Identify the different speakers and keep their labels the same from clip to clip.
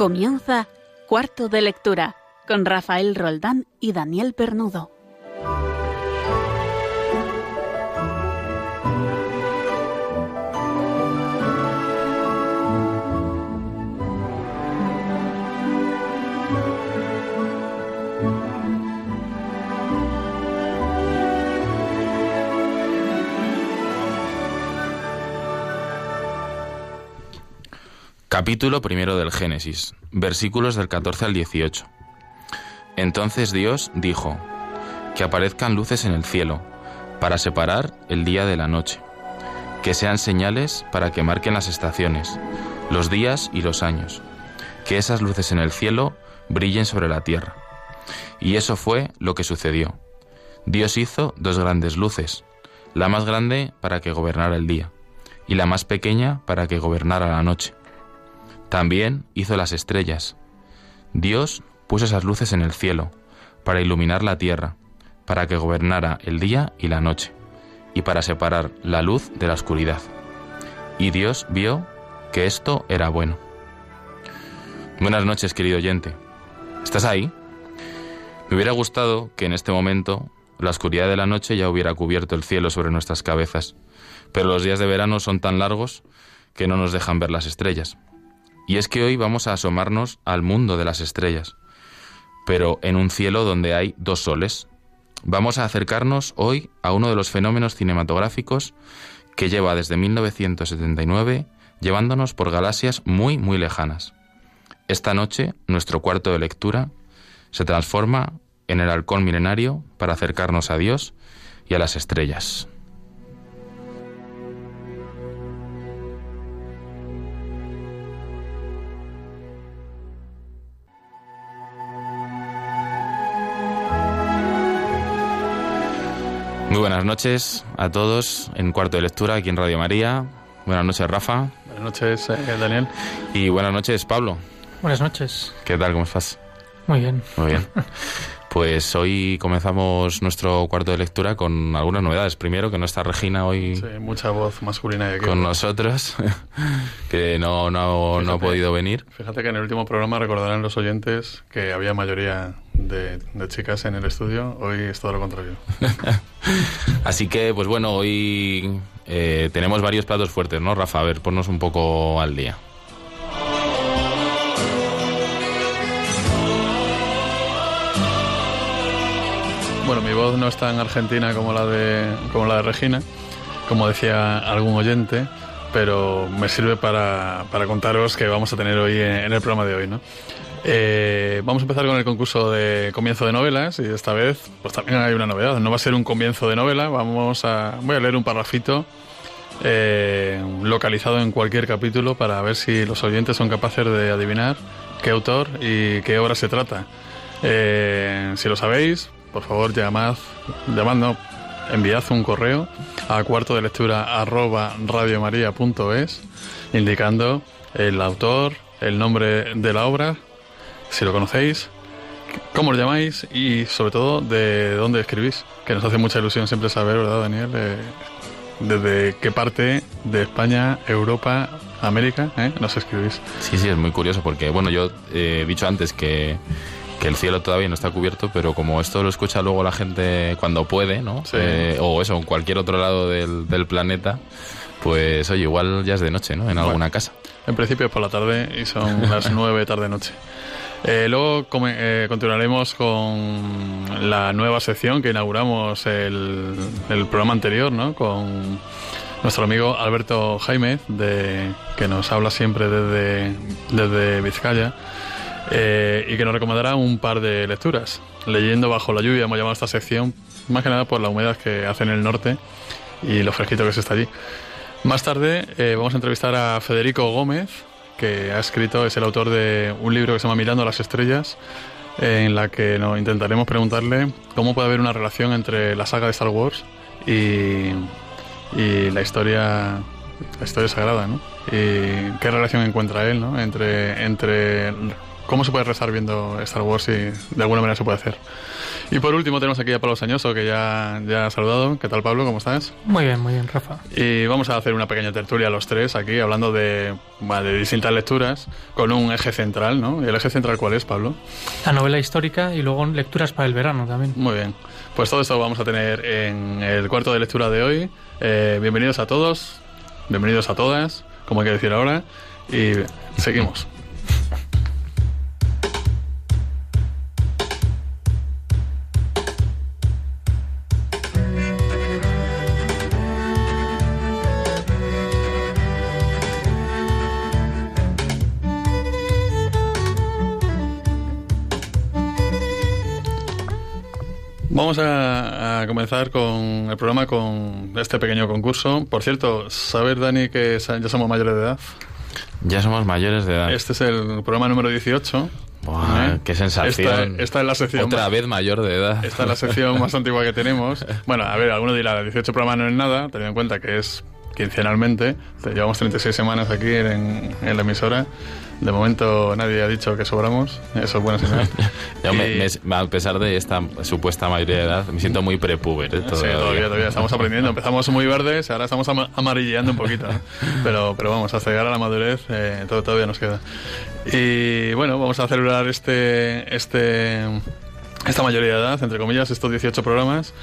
Speaker 1: Comienza Cuarto de Lectura con Rafael Roldán y Daniel Pernudo.
Speaker 2: Capítulo primero del Génesis, versículos del 14 al 18. Entonces Dios dijo, que aparezcan luces en el cielo, para separar el día de la noche, que sean señales para que marquen las estaciones, los días y los años, que esas luces en el cielo brillen sobre la tierra. Y eso fue lo que sucedió. Dios hizo dos grandes luces, la más grande para que gobernara el día, y la más pequeña para que gobernara la noche también hizo las estrellas. Dios puso esas luces en el cielo, para iluminar la tierra, para que gobernara el día y la noche, y para separar la luz de la oscuridad. Y Dios vio que esto era bueno. Buenas noches, querido oyente. ¿Estás ahí? Me hubiera gustado que en este momento la oscuridad de la noche ya hubiera cubierto el cielo sobre nuestras cabezas, pero los días de verano son tan largos que no nos dejan ver las estrellas. Y es que hoy vamos a asomarnos al mundo de las estrellas, pero en un cielo donde hay dos soles. Vamos a acercarnos hoy a uno de los fenómenos cinematográficos que lleva desde 1979 llevándonos por galaxias muy, muy lejanas. Esta noche, nuestro cuarto de lectura se transforma en el halcón milenario para acercarnos a Dios y a las estrellas. Muy buenas noches a todos en cuarto de lectura aquí en Radio María. Buenas noches, Rafa.
Speaker 3: Buenas noches, eh, Daniel.
Speaker 2: Y buenas noches, Pablo.
Speaker 4: Buenas noches.
Speaker 2: ¿Qué tal? ¿Cómo estás?
Speaker 4: Muy bien.
Speaker 2: Muy bien. Pues hoy comenzamos nuestro cuarto de lectura con algunas novedades. Primero, que no está Regina hoy.
Speaker 3: Sí, mucha voz masculina aquí.
Speaker 2: Con nosotros, que no, no, no, ha podido venir.
Speaker 3: Fíjate que en el último programa recordarán los oyentes que había mayoría de, de chicas en el estudio. Hoy es todo lo contrario.
Speaker 2: Así que, pues bueno, hoy eh, tenemos varios platos fuertes, ¿no, Rafa? A ver, ponnos un poco al día.
Speaker 3: Bueno, mi voz no es tan argentina como la de, como la de Regina, como decía algún oyente, pero me sirve para, para contaros que vamos a tener hoy en, el programa de hoy, ¿no? Eh, vamos a empezar con el concurso de comienzo de novelas y esta vez pues también hay una novedad. No va a ser un comienzo de novela, vamos a voy a leer un parrafito eh, localizado en cualquier capítulo para ver si los oyentes son capaces de adivinar qué autor y qué obra se trata. Eh, si lo sabéis, por favor llamad, llamando, enviad un correo a cuarto de lectura arroba indicando el autor, el nombre de la obra, si lo conocéis, cómo lo llamáis y sobre todo de dónde escribís, que nos hace mucha ilusión siempre saber, ¿verdad, Daniel? Eh, desde qué parte de España, Europa, América ¿eh? nos escribís.
Speaker 2: Sí, sí, es muy curioso porque, bueno, yo he dicho antes que que el cielo todavía no está cubierto, pero como esto lo escucha luego la gente cuando puede, ¿no? Eh, o eso, en cualquier otro lado del, del, planeta, pues oye, igual ya es de noche, ¿no? En alguna casa.
Speaker 3: En principio es por la tarde y son las nueve tarde-noche. Eh, luego eh, continuaremos con la nueva sección que inauguramos el, el, programa anterior, ¿no? Con nuestro amigo Alberto Jaime, de, que nos habla siempre desde, desde Vizcaya eh, y que nos recomendará un par de lecturas. Leyendo bajo la lluvia hemos llamado esta sección, más que nada por la humedad que hace en el norte y lo fresquito que se está allí. Más tarde eh, vamos a entrevistar a Federico Gómez, que ha escrito, es el autor de un libro que se llama Mirando las Estrellas, en la que nos intentaremos preguntarle cómo puede haber una relación entre la saga de Star Wars y, y la historia la historia sagrada, ¿no? Y qué relación encuentra él, ¿no? Entre, entre cómo se puede rezar viendo Star Wars y de alguna manera se puede hacer. Y por último tenemos aquí a Pablo Sañoso, que ya, ya ha saludado. ¿Qué tal, Pablo? ¿Cómo estás?
Speaker 4: Muy bien, muy bien, Rafa.
Speaker 3: Y vamos a hacer una pequeña tertulia los tres aquí, hablando de, de distintas lecturas, con un eje central, ¿no? ¿Y el eje central cuál es, Pablo?
Speaker 4: La novela histórica y luego lecturas para el verano también.
Speaker 3: Muy bien. Pues todo esto vamos a tener en el cuarto de lectura de hoy. Eh, bienvenidos a todos, bienvenidos a todas, como hay que decir ahora, y seguimos. Vamos a, a, comenzar con el programa con este pequeño concurso. Por cierto, ¿sabes, Dani, que ya somos mayores de edad?
Speaker 2: Ya somos mayores de edad.
Speaker 3: Este es el programa número 18.
Speaker 2: Buah, ¿Eh? ¡Qué sensación!
Speaker 3: Esta, esta, es la sección.
Speaker 2: Otra
Speaker 3: más,
Speaker 2: vez mayor de edad.
Speaker 3: Esta es la sección más antigua que tenemos. Bueno, a ver, alguno dirá, 18 programas no es nada, teniendo en cuenta que es quincenalmente. Llevamos 36 semanas aquí en, en la emisora. De momento nadie ha dicho que sobramos, eso es buena señal.
Speaker 2: Yo me, me, a pesar de esta supuesta mayoría de edad, me siento muy prepuber. ¿eh?
Speaker 3: Todavía. Sí, todavía, todavía estamos aprendiendo. Empezamos muy verdes, ahora estamos am amarilleando un poquito. ¿no? Pero, pero vamos, hasta llegar a la madurez eh, todo, todavía nos queda. Y bueno, vamos a celebrar este, este, esta mayoría de edad, entre comillas, estos 18 programas.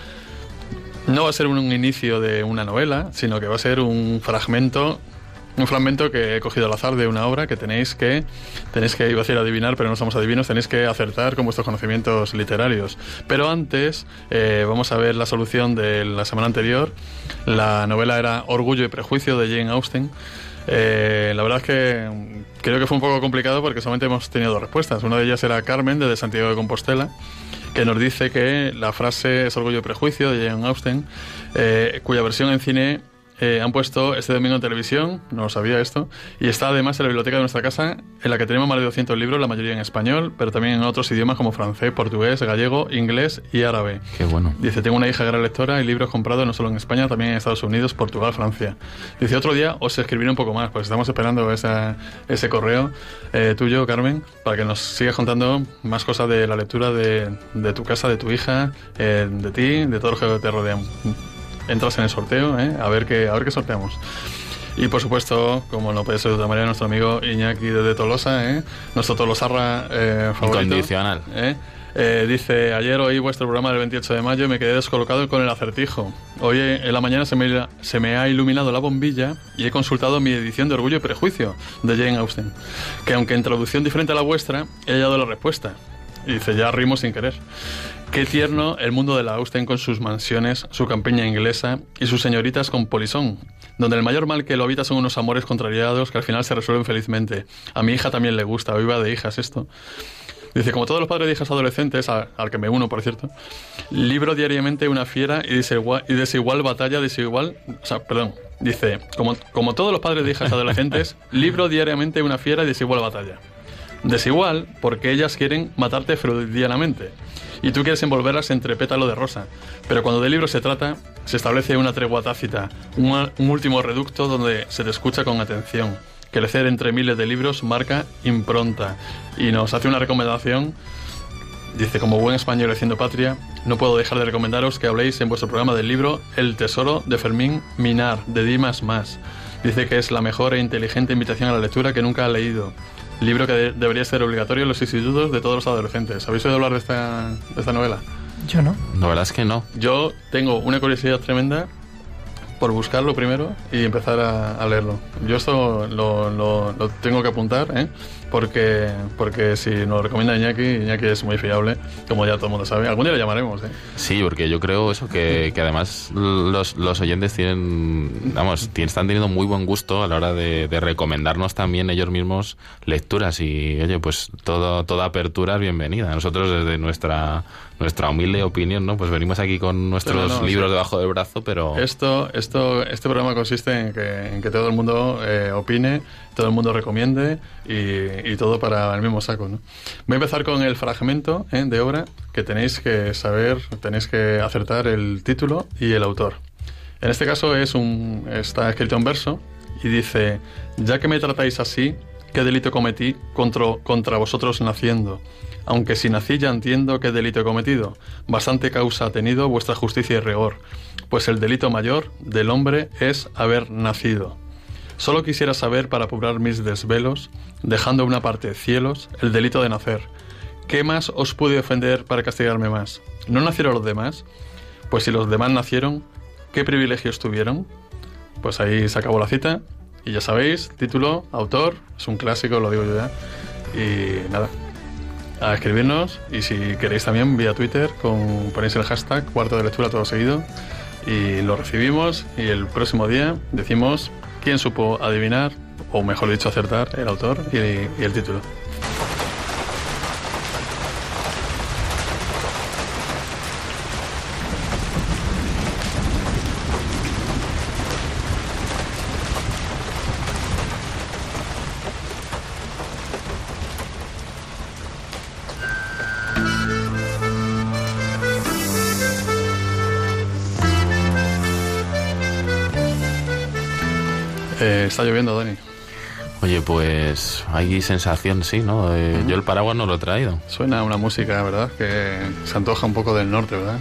Speaker 3: No va a ser un inicio de una novela, sino que va a ser un fragmento un fragmento que he cogido al azar de una obra que tenéis que, tenéis que, iba a decir adivinar, pero no somos adivinos, tenéis que acertar con vuestros conocimientos literarios. Pero antes eh, vamos a ver la solución de la semana anterior. La novela era Orgullo y Prejuicio de Jane Austen. Eh, la verdad es que creo que fue un poco complicado porque solamente hemos tenido dos respuestas. Una de ellas era Carmen, de Santiago de Compostela, que nos dice que la frase es Orgullo y Prejuicio de Jane Austen, eh, cuya versión en cine eh, han puesto este domingo en televisión, no lo sabía esto, y está además en la biblioteca de nuestra casa, en la que tenemos más de 200 libros, la mayoría en español, pero también en otros idiomas como francés, portugués, gallego, inglés y árabe.
Speaker 2: Qué bueno.
Speaker 3: Dice, tengo una hija gran lectora y libros comprados no solo en España, también en Estados Unidos, Portugal, Francia. Dice, otro día os escribiré un poco más, pues estamos esperando esa, ese correo eh, tuyo, Carmen, para que nos sigas contando más cosas de la lectura de, de tu casa, de tu hija, eh, de ti, de todo lo que te rodea entras en el sorteo, ¿eh? a, ver qué, a ver qué sorteamos. Y por supuesto, como no puede ser de otra manera, nuestro amigo Iñaki desde Tolosa, ¿eh? nuestro Tolosarra eh, favorito.
Speaker 2: Incondicional.
Speaker 3: ¿eh? Eh, dice, ayer oí vuestro programa del 28 de mayo y me quedé descolocado con el acertijo. Hoy en la mañana se me, se me ha iluminado la bombilla y he consultado mi edición de Orgullo y Prejuicio de Jane Austen, que aunque en traducción diferente a la vuestra, he hallado la respuesta. Y dice, ya rimo sin querer. Qué tierno el mundo de la Austen con sus mansiones, su campiña inglesa y sus señoritas con polisón, donde el mayor mal que lo habita son unos amores contrariados que al final se resuelven felizmente. A mi hija también le gusta, viva de hijas esto. Dice, como todos los padres de hijas adolescentes, al, al, que me uno, por cierto, libro diariamente una fiera y desigual, y desigual batalla, desigual, o sea, perdón, dice, como, como todos los padres de hijas adolescentes, libro diariamente una fiera y desigual batalla. Desigual porque ellas quieren matarte freudianamente y tú quieres envolverlas entre pétalo de rosa. Pero cuando de libro se trata, se establece una tregua tácita, un, un último reducto donde se te escucha con atención. Que lecer entre miles de libros marca impronta y nos hace una recomendación. Dice, como buen español haciendo patria, no puedo dejar de recomendaros que habléis en vuestro programa del libro El Tesoro de Fermín Minar, de Dimas Más. Dice que es la mejor e inteligente invitación a la lectura que nunca ha leído. Libro que de debería ser obligatorio en los institutos de todos los adolescentes. ¿Habéis oído hablar de esta, de esta novela?
Speaker 4: Yo no.
Speaker 2: La verdad es que no.
Speaker 3: Yo tengo una curiosidad tremenda por buscarlo primero y empezar a, a leerlo. Yo esto lo, lo, lo, tengo que apuntar, ¿eh? Porque, porque si nos lo recomienda Iñaki, Iñaki es muy fiable, como ya todo el mundo sabe. Algún día le llamaremos. ¿eh?
Speaker 2: Sí, porque yo creo eso que, que además los, los, oyentes tienen, vamos, están teniendo muy buen gusto a la hora de, de, recomendarnos también ellos mismos lecturas y, oye, pues todo, toda apertura es bienvenida. Nosotros desde nuestra nuestra humilde opinión, ¿no? Pues venimos aquí con nuestros no, no, libros sí. debajo del brazo, pero...
Speaker 3: Esto, esto, este programa consiste en que, en que todo el mundo eh, opine, todo el mundo recomiende y, y, todo para el mismo saco, ¿no? Voy a empezar con el fragmento ¿eh? de obra que tenéis que saber, tenéis que acertar el título y el autor. En este caso es un, está escrito en verso y dice, ya que me tratáis así, ¿Qué delito cometí contra, contra vosotros naciendo? Aunque si nací ya entiendo qué delito he cometido. Bastante causa ha tenido vuestra justicia y rigor, pues el delito mayor del hombre es haber nacido. Solo quisiera saber para apurar mis desvelos, dejando una parte cielos, el delito de nacer. ¿Qué más os pude ofender para castigarme más? ¿No nacieron los demás? Pues si los demás nacieron, ¿qué privilegios tuvieron? Pues ahí se acabó la cita. Y ya sabéis, título, autor, es un clásico, lo digo yo ya. Y nada, a escribirnos. Y si queréis también vía Twitter, con, ponéis el hashtag cuarto de lectura todo seguido. Y lo recibimos. Y el próximo día decimos quién supo adivinar, o mejor dicho, acertar el autor y, y el título. Está lloviendo, Dani.
Speaker 2: Oye, pues hay sensación, sí, ¿no? Eh, Yo el paraguas no lo he traído.
Speaker 3: Suena una música, ¿verdad? Que se antoja un poco del norte, ¿verdad?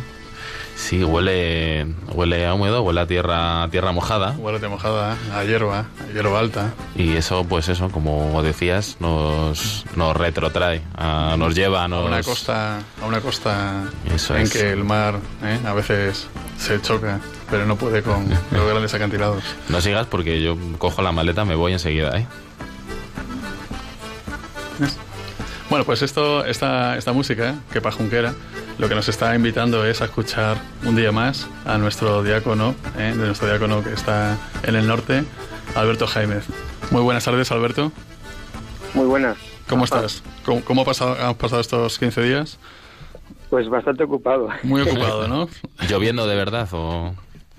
Speaker 2: Sí, huele, huele a húmedo, huele a tierra, a tierra mojada.
Speaker 3: Huele de mojada, a hierba, a hierba alta.
Speaker 2: Y eso, pues eso, como decías, nos, nos retrotrae, a- nos lleva,
Speaker 3: A
Speaker 2: nos...
Speaker 3: una costa, a una costa
Speaker 2: Eso
Speaker 3: en
Speaker 2: es.
Speaker 3: que el mar ¿eh? a veces se choca, pero no puede con los grandes acantilados.
Speaker 2: No sigas porque yo cojo la maleta, me voy enseguida, ¿eh?
Speaker 3: Bueno, pues esto, esta, esta música, que pajunquera, lo que nos está invitando es a escuchar un día más a nuestro diácono, ¿eh? de nuestro diácono que está en el norte, Alberto Jaimez. Muy buenas tardes, Alberto.
Speaker 5: Muy buenas.
Speaker 3: ¿Cómo estás? ¿Cómo, cómo ha pasado, han pasado estos 15 días?
Speaker 5: Pues bastante ocupado.
Speaker 3: Muy ocupado, ¿no?
Speaker 2: ¿Lloviendo de verdad o...?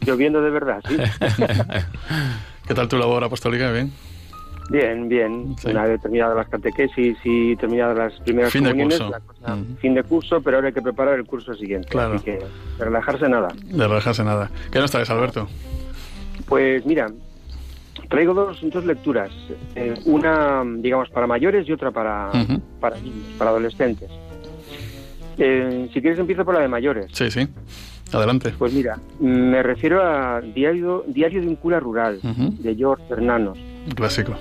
Speaker 5: Lloviendo de verdad, sí.
Speaker 3: ¿Qué tal tu labor apostólica? Bien.
Speaker 5: Bien, bien.
Speaker 3: Sí.
Speaker 5: Una vez terminadas las catequesis y terminadas las primeras
Speaker 3: Fin de
Speaker 5: comuniones,
Speaker 3: curso.
Speaker 5: la cosa-
Speaker 3: Mm.
Speaker 5: fin de curso, pero ahora hay que preparar el curso siguiente.
Speaker 3: Claro.
Speaker 5: Así que de relajarse nada.
Speaker 3: De relajarse nada. ¿Qué nos traes, Alberto?
Speaker 5: Pues mira, traigo dos, dos lecturas. Eh, una, digamos, para mayores y otra para,
Speaker 3: Ujú.
Speaker 5: para niños, para adolescentes. Eh, si quieres empiezo por la de mayores.
Speaker 3: Sí, sí. Adelante.
Speaker 5: Pues mira, me refiero a Diario, Diario de un cura rural, de George Bernanos.
Speaker 3: Un clásico.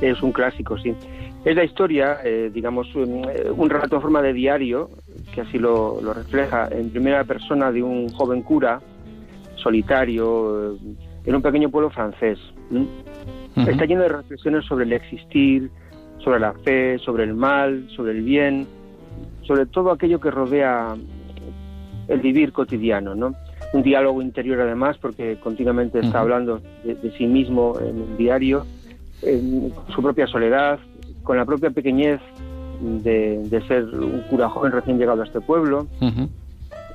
Speaker 5: Es un clásico, sí. Es la historia, eh, digamos, un, eh, un relato en forma de diario, que así lo, lo refleja, en primera persona de un joven cura solitario eh, en un pequeño pueblo francés. Está lleno de reflexiones sobre el existir, sobre la fe, sobre el mal, sobre el bien, sobre todo aquello que rodea el vivir cotidiano, ¿no? Un diálogo interior además, porque continuamente está hablando de, de sí mismo en el diario, en su propia soledad, con la propia pequeñez de, de ser un cura joven recién llegado a este pueblo,
Speaker 3: Ujú.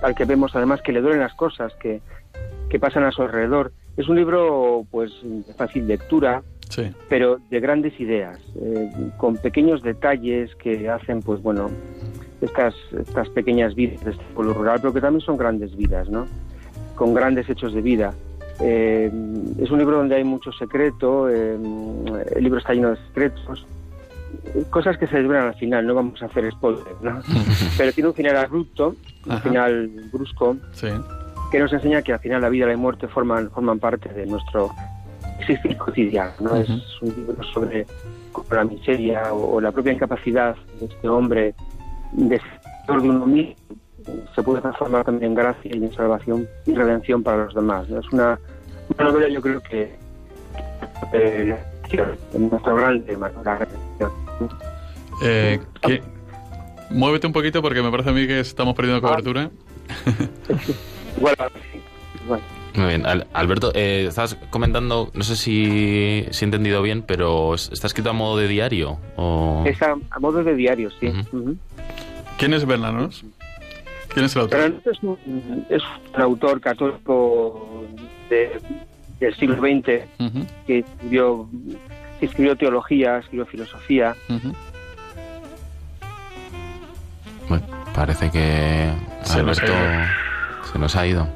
Speaker 5: al que vemos además que le duelen las cosas que, que pasan a su alrededor. Es un libro pues de fácil lectura,
Speaker 3: Sí.
Speaker 5: pero de grandes ideas, eh, con pequeños detalles que hacen, pues bueno, estas, estas pequeñas vidas de este pueblo rural, pero que también son grandes vidas, ¿no? Con grandes hechos de vida. Eh, es un libro donde hay mucho secreto, eh, el libro está lleno de secretos, cosas que se desvelan al final, no vamos a hacer spoiler, ¿no? Pero tiene un final abrupto, un
Speaker 3: Ajá.
Speaker 5: final brusco,
Speaker 3: Sí.
Speaker 5: que nos enseña que al final la vida y la muerte forman, forman parte de nuestro existir cotidiano. ¿no? Es un libro sobre cómo la miseria o, o la propia incapacidad de este hombre de de uno mismo se puede transformar también en gracia y en salvación y redención para los demás. ¿no? Es una, una novela yo creo que eh, en nuestro gran tema, la redención.
Speaker 3: Eh, ¿qué- Muévete un poquito porque me parece a mí que estamos perdiendo cobertura.
Speaker 5: Igual, sí, igual.
Speaker 2: Muy bien, Al- Alberto, eh, estabas comentando, no sé si, si he entendido bien, pero ¿es- ¿está escrito a modo de diario? O...
Speaker 5: Es a, a modo de diario, sí.
Speaker 3: ¿Quién es Bernanos? ¿Quién es el autor?
Speaker 5: Pero es un, es un autor católico de- del siglo XX que escribió, que escribió teología, escribió filosofía.
Speaker 2: Bueno, parece que
Speaker 3: Se nos ha
Speaker 2: Alberto
Speaker 3: ido.
Speaker 2: se nos ha ido.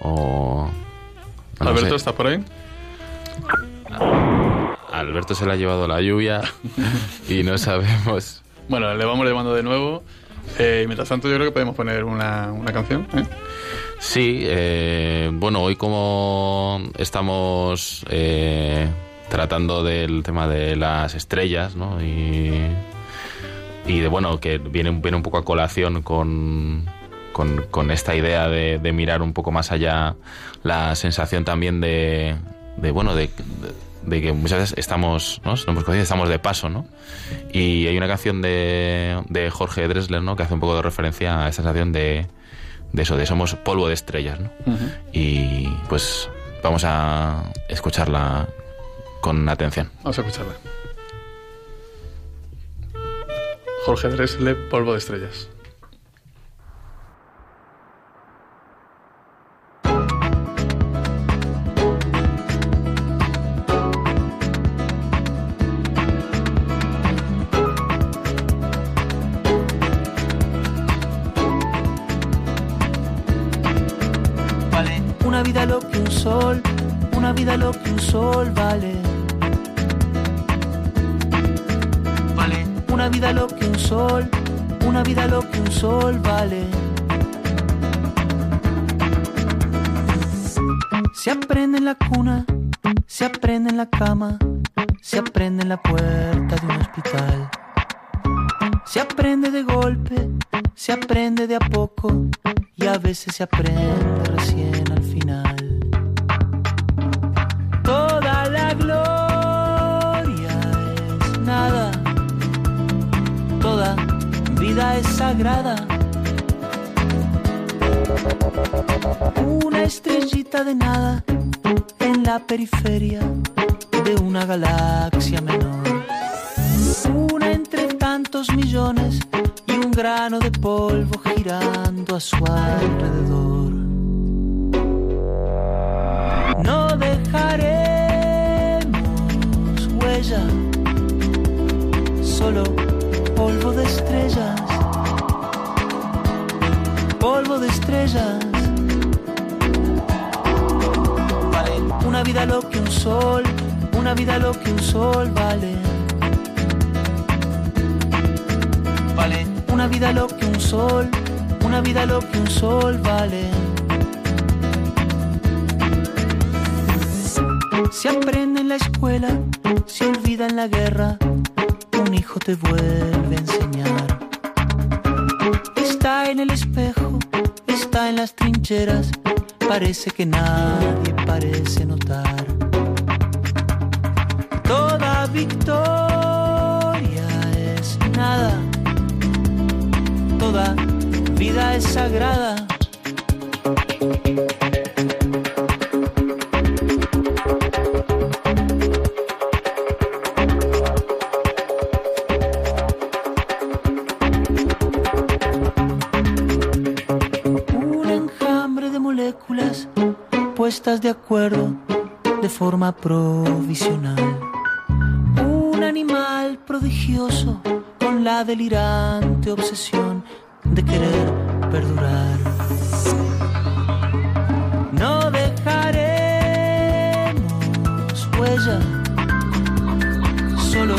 Speaker 2: O... no
Speaker 3: Alberto,
Speaker 2: sé.
Speaker 3: ¿estás por ahí?
Speaker 2: Al- Alberto se la ha llevado la lluvia y no sabemos.
Speaker 3: Bueno, le vamos llamando de nuevo. Eh, y mientras tanto, yo creo que podemos poner una, una canción. ¿eh?
Speaker 2: Sí, eh, bueno, hoy como estamos eh, tratando del tema de las estrellas, ¿no? Y, y de, bueno, que viene, viene un poco a colación con, con, con esta idea de, de mirar un poco más allá la sensación también de, de bueno, de, de que muchas veces estamos, ¿no? Somos conscientes, estamos de paso, ¿no? Y hay una canción de, de Jorge Dressler, ¿no? Que hace un poco de referencia a esa sensación de, de eso, de somos polvo de estrellas, ¿no? Y pues vamos a escucharla con atención.
Speaker 3: Vamos a escucharla. Jorge Dressler, Polvo de Estrellas.
Speaker 6: Lo que un sol vale. Vale una vida lo que un sol, una vida lo que un sol vale. Se aprende en la cuna, se aprende en la cama, se aprende en la puerta de un hospital. Se aprende de golpe, se aprende de a poco y a veces se aprende recién es sagrada. Una estrellita de nada en la periferia de una galaxia menor. Una entre tantos millones y un grano de polvo girando a su alrededor. No dejaremos huella, solo polvo de estrellas. Polvo de estrellas. Vale, una vida lo que un sol, una vida lo que un sol vale. Vale, una vida lo que un sol, una vida lo que un sol vale. Se aprende en la escuela, se olvida en la guerra, hijo te vuelve a enseñar. Está en el espejo, está en las trincheras, parece que nadie parece notar. Toda victoria es nada, toda vida es sagrada. Puestas de acuerdo de forma provisional. Un animal prodigioso con la delirante obsesión de querer perdurar. No dejaremos huella, solo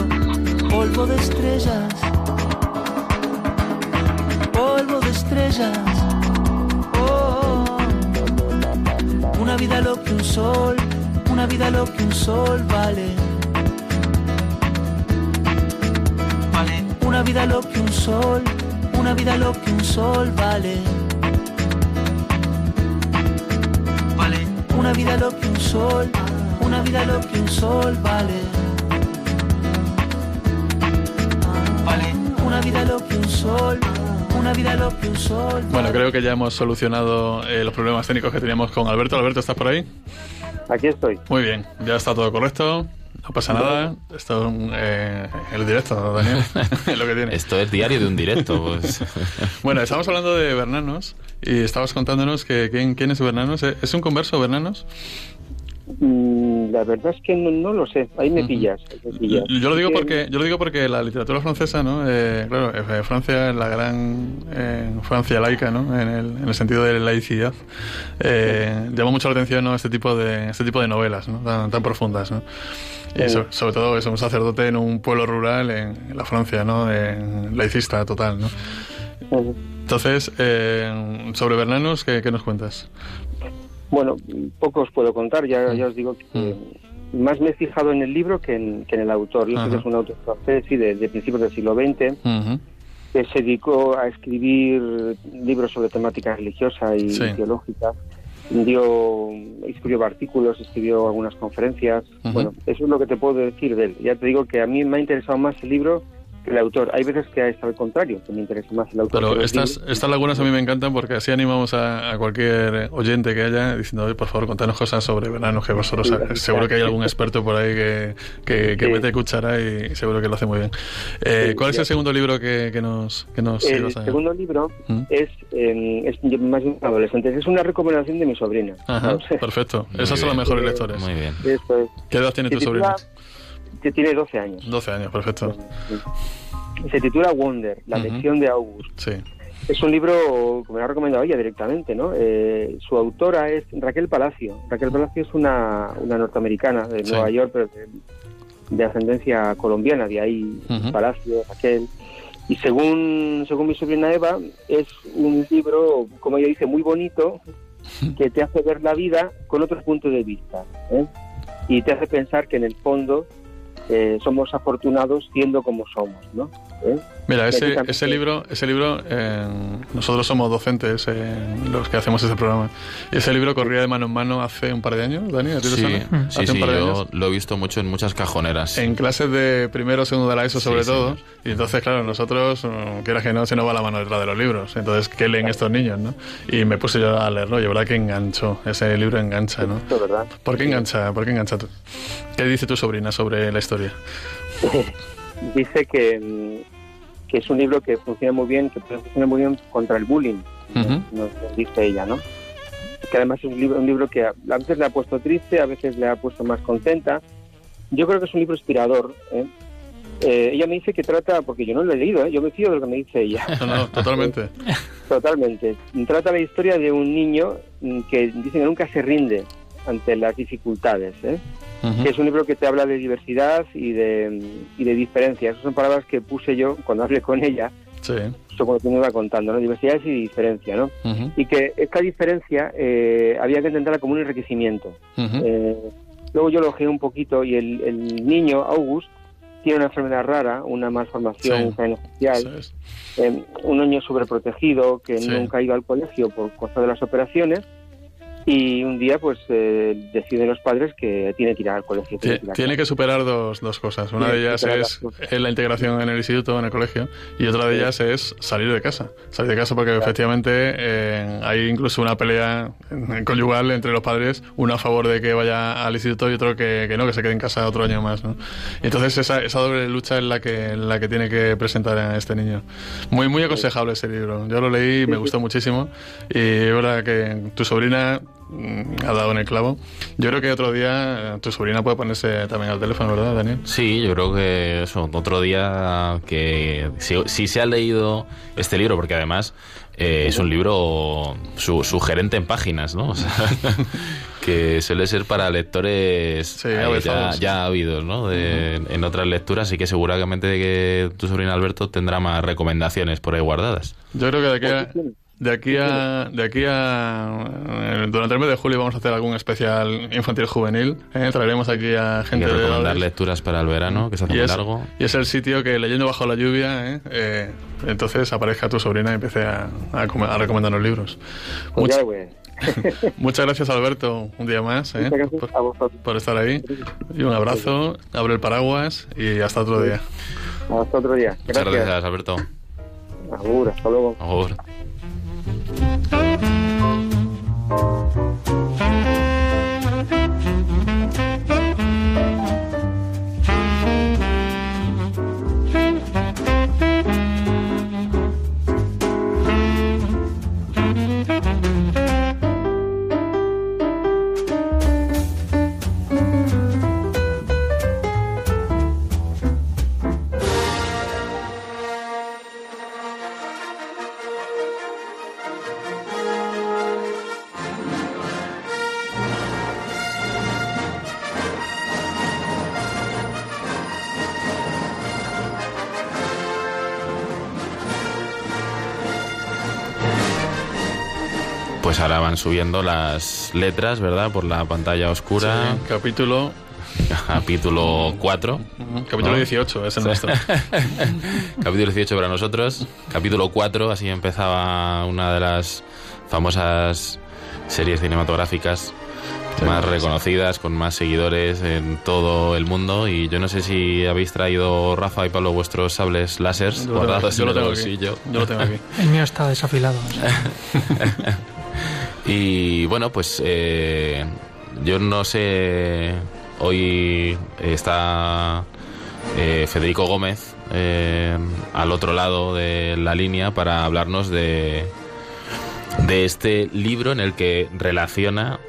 Speaker 6: polvo de estrellas. Polvo de estrellas. Una vida lo que un sol, una vida lo que un sol vale. Vale. Una vida lo que un sol, una vida lo que un sol vale. Vale. Una vida lo que un sol, una vida lo que un sol vale. Vale. Una vida lo que un sol, una vida lo que un sol.
Speaker 3: Bueno, creo que ya hemos solucionado eh, los problemas técnicos que teníamos con Alberto. Alberto, ¿estás por ahí?
Speaker 5: Aquí estoy.
Speaker 3: Muy bien, ya está todo correcto. No pasa nada. Esto es eh, el directo, Daniel. es lo que tiene.
Speaker 2: Esto es diario de un directo. Pues.
Speaker 3: Bueno, estamos hablando de Bernanos y estabas contándonos que quién, quién es Bernanos. ¿Es un converso Bernanos?
Speaker 5: Mm, La verdad es que no, no lo sé. Ahí me pillas. me pillas.
Speaker 3: Yo lo digo porque yo lo digo porque la literatura francesa, ¿no? Eh, claro, eh, Francia es la gran eh, Francia laica, ¿no? En el, en el sentido de laicidad. Eh, llama mucho la atención ¿no? este tipo de este tipo de novelas, ¿no? Tan, tan profundas, ¿no? Y sobre todo es un sacerdote en un pueblo rural en, la Francia, ¿no? En laicista total, ¿no? Entonces, eh, sobre Bernanos, ¿qué, nos cuentas?
Speaker 5: Bueno, poco os puedo contar, ya, ya os digo que más me he fijado en el libro que en, el autor. Yo sé que es un autor francés, sí, de, principios del siglo XX, que se dedicó a escribir libros sobre temática religiosa y teológica. Dio, escribió artículos, escribió algunas conferencias. Bueno, eso es lo que te puedo decir de él. Ya te digo que a mí me ha interesado más el libro el autor. Hay veces que es al contrario, que me interesa más el autor.
Speaker 3: Pero estas, estas lagunas a mí me encantan porque así animamos a, cualquier oyente que haya diciendo, por favor, contanos cosas sobre verano, que vosotros seguro que hay algún experto por ahí que, que, que mete cuchara y seguro que lo hace muy bien. Eh, ¿Cuál es el segundo libro que, que nos, que nos
Speaker 5: El segundo libro ¿Mm? es, es más bien adolescentes. Es una recomendación de mi sobrina.
Speaker 3: Ajá, perfecto. Esas son las mejores lectores.
Speaker 2: Muy bien.
Speaker 3: ¿Qué edad tiene tu sobrina?
Speaker 5: Que tiene 12 años.
Speaker 3: 12 años, perfecto.
Speaker 5: Se titula Wonder, la lección de August.
Speaker 3: Sí.
Speaker 5: Es un libro que me lo ha recomendado ella directamente, ¿no? Eh, su autora es Raquel Palacio. Raquel Palacio es una, una norteamericana de Nueva York, pero de, ascendencia colombiana, de ahí Palacio, Raquel. Y según, según mi sobrina Eva, es un libro, como ella dice, muy bonito, que te hace ver la vida con otro punto de vista. ¿eh? Y te hace pensar que en el fondo eh, somos afortunados siendo como somos, ¿no? ¿Eh?
Speaker 3: Mira, ese, ese libro, ese libro nosotros somos docentes los que hacemos ese programa. Y ese libro corría de mano en mano hace un par de años, Dani, ¿a ti
Speaker 2: sí, Sí, sí, yo lo he visto mucho en muchas cajoneras.
Speaker 3: En clases de primero segundo de la ESO sobre todo. Y entonces, claro, nosotros, mm, quieras que no, se nos va la mano detrás de los libros. Entonces, ¿qué leen estos niños, no? Y me puse yo a leerlo, y verdad que enganchó, ese libro engancha, ¿no?
Speaker 5: ¿verdad?
Speaker 3: ¿Por qué engancha? ¿Por qué engancha tú? ¿Qué dice tu sobrina sobre la historia?
Speaker 5: dice que mm, que es un libro que funciona muy bien, que puede funcionar muy bien contra el bullying, nos, dice ella, ¿no? Que además es un libro, un libro que a veces le ha puesto triste, a veces le ha puesto más contenta. Yo creo que es un libro inspirador. ¿eh? Eh, ella me dice que trata, porque yo no lo he leído, ¿eh? yo me fío de lo que me dice ella.
Speaker 3: No, totalmente.
Speaker 5: totalmente. Trata la historia de un niño mm, que dice que nunca se rinde ante las dificultades. ¿eh? que es un libro que te habla de diversidad y de, y de diferencias. Esas son palabras que puse yo cuando hablé con ella,
Speaker 3: sí.
Speaker 5: justo cuando tú me iba contando, ¿no? diversidades y diferencia, ¿no? Y que esta diferencia eh, había que entenderla como un enriquecimiento. Eh, luego yo lo un poquito y el, el, niño, August, tiene una enfermedad rara, una malformación especial, eh, un niño sobreprotegido que nunca ha ido al colegio por causa de las operaciones y un día, pues, eh, deciden los padres que tiene que ir al colegio.
Speaker 3: Tiene, que, superar dos, dos cosas. Una de ellas es la integración en el instituto, en el colegio, y otra de ellas es salir de casa. Salir de casa porque efectivamente eh, hay incluso una pelea conyugal entre los padres, uno a favor de que vaya al instituto y otro que, no, que se quede en casa otro año más. ¿no? Entonces esa, esa doble lucha es la que, la que tiene que presentar a este niño. Muy, muy aconsejable ese libro. Yo lo leí, me gustó muchísimo, y es verdad que tu sobrina ha dado en el clavo. Yo creo que otro día eh, tu sobrina puede ponerse también al teléfono, ¿verdad, Daniel?
Speaker 2: Sí, yo creo que eso, otro día que si, se ha leído este libro, porque además eh, es un libro sugerente en páginas, ¿no? que suele ser para lectores eh, ya, ya, habidos, ¿no? En otras lecturas, y que seguramente que tu sobrina Alberto tendrá más recomendaciones por ahí guardadas.
Speaker 3: Yo creo que de aquí a... De aquí a, de aquí a eh, durante el mes de julio vamos a hacer algún especial infantil juvenil. ¿eh? Traeremos aquí a gente
Speaker 2: y recomendar lecturas para el verano, que se hace muy largo.
Speaker 3: Y es el sitio que leyendo bajo la lluvia, ¿eh? eh entonces aparezca tu sobrina y empiece a, a, recomendarnos libros.
Speaker 5: Pues
Speaker 3: muchas gracias Alberto, un día más por, estar ahí. Y un abrazo, abre el paraguas y hasta otro día.
Speaker 5: Hasta otro día.
Speaker 2: Gracias. Muchas gracias Alberto.
Speaker 5: Agur, hasta luego.
Speaker 2: Agur. Pues ahora van subiendo las letras, ¿verdad? Por la pantalla oscura.
Speaker 3: Sí, capítulo
Speaker 2: Capítulo 4.
Speaker 3: Ujú, Capítulo
Speaker 2: ¿No?
Speaker 3: 18, es el nuestro.
Speaker 2: Capítulo 18 para nosotros. Capítulo 4, así empezaba una de las famosas series cinematográficas más reconocidas, con más seguidores en todo el mundo. Y yo no sé si habéis traído, Rafa y Pablo, vuestros sables láseres
Speaker 3: Yo lo tengo
Speaker 2: guardados en el bolsillo.
Speaker 3: Yo lo tengo aquí.
Speaker 4: El mío está desafilado. o sea.
Speaker 2: Y bueno, pues eh, yo no sé, hoy está eh, Federico Gómez eh, al otro lado de la línea para hablarnos de, de este libro en el que relaciona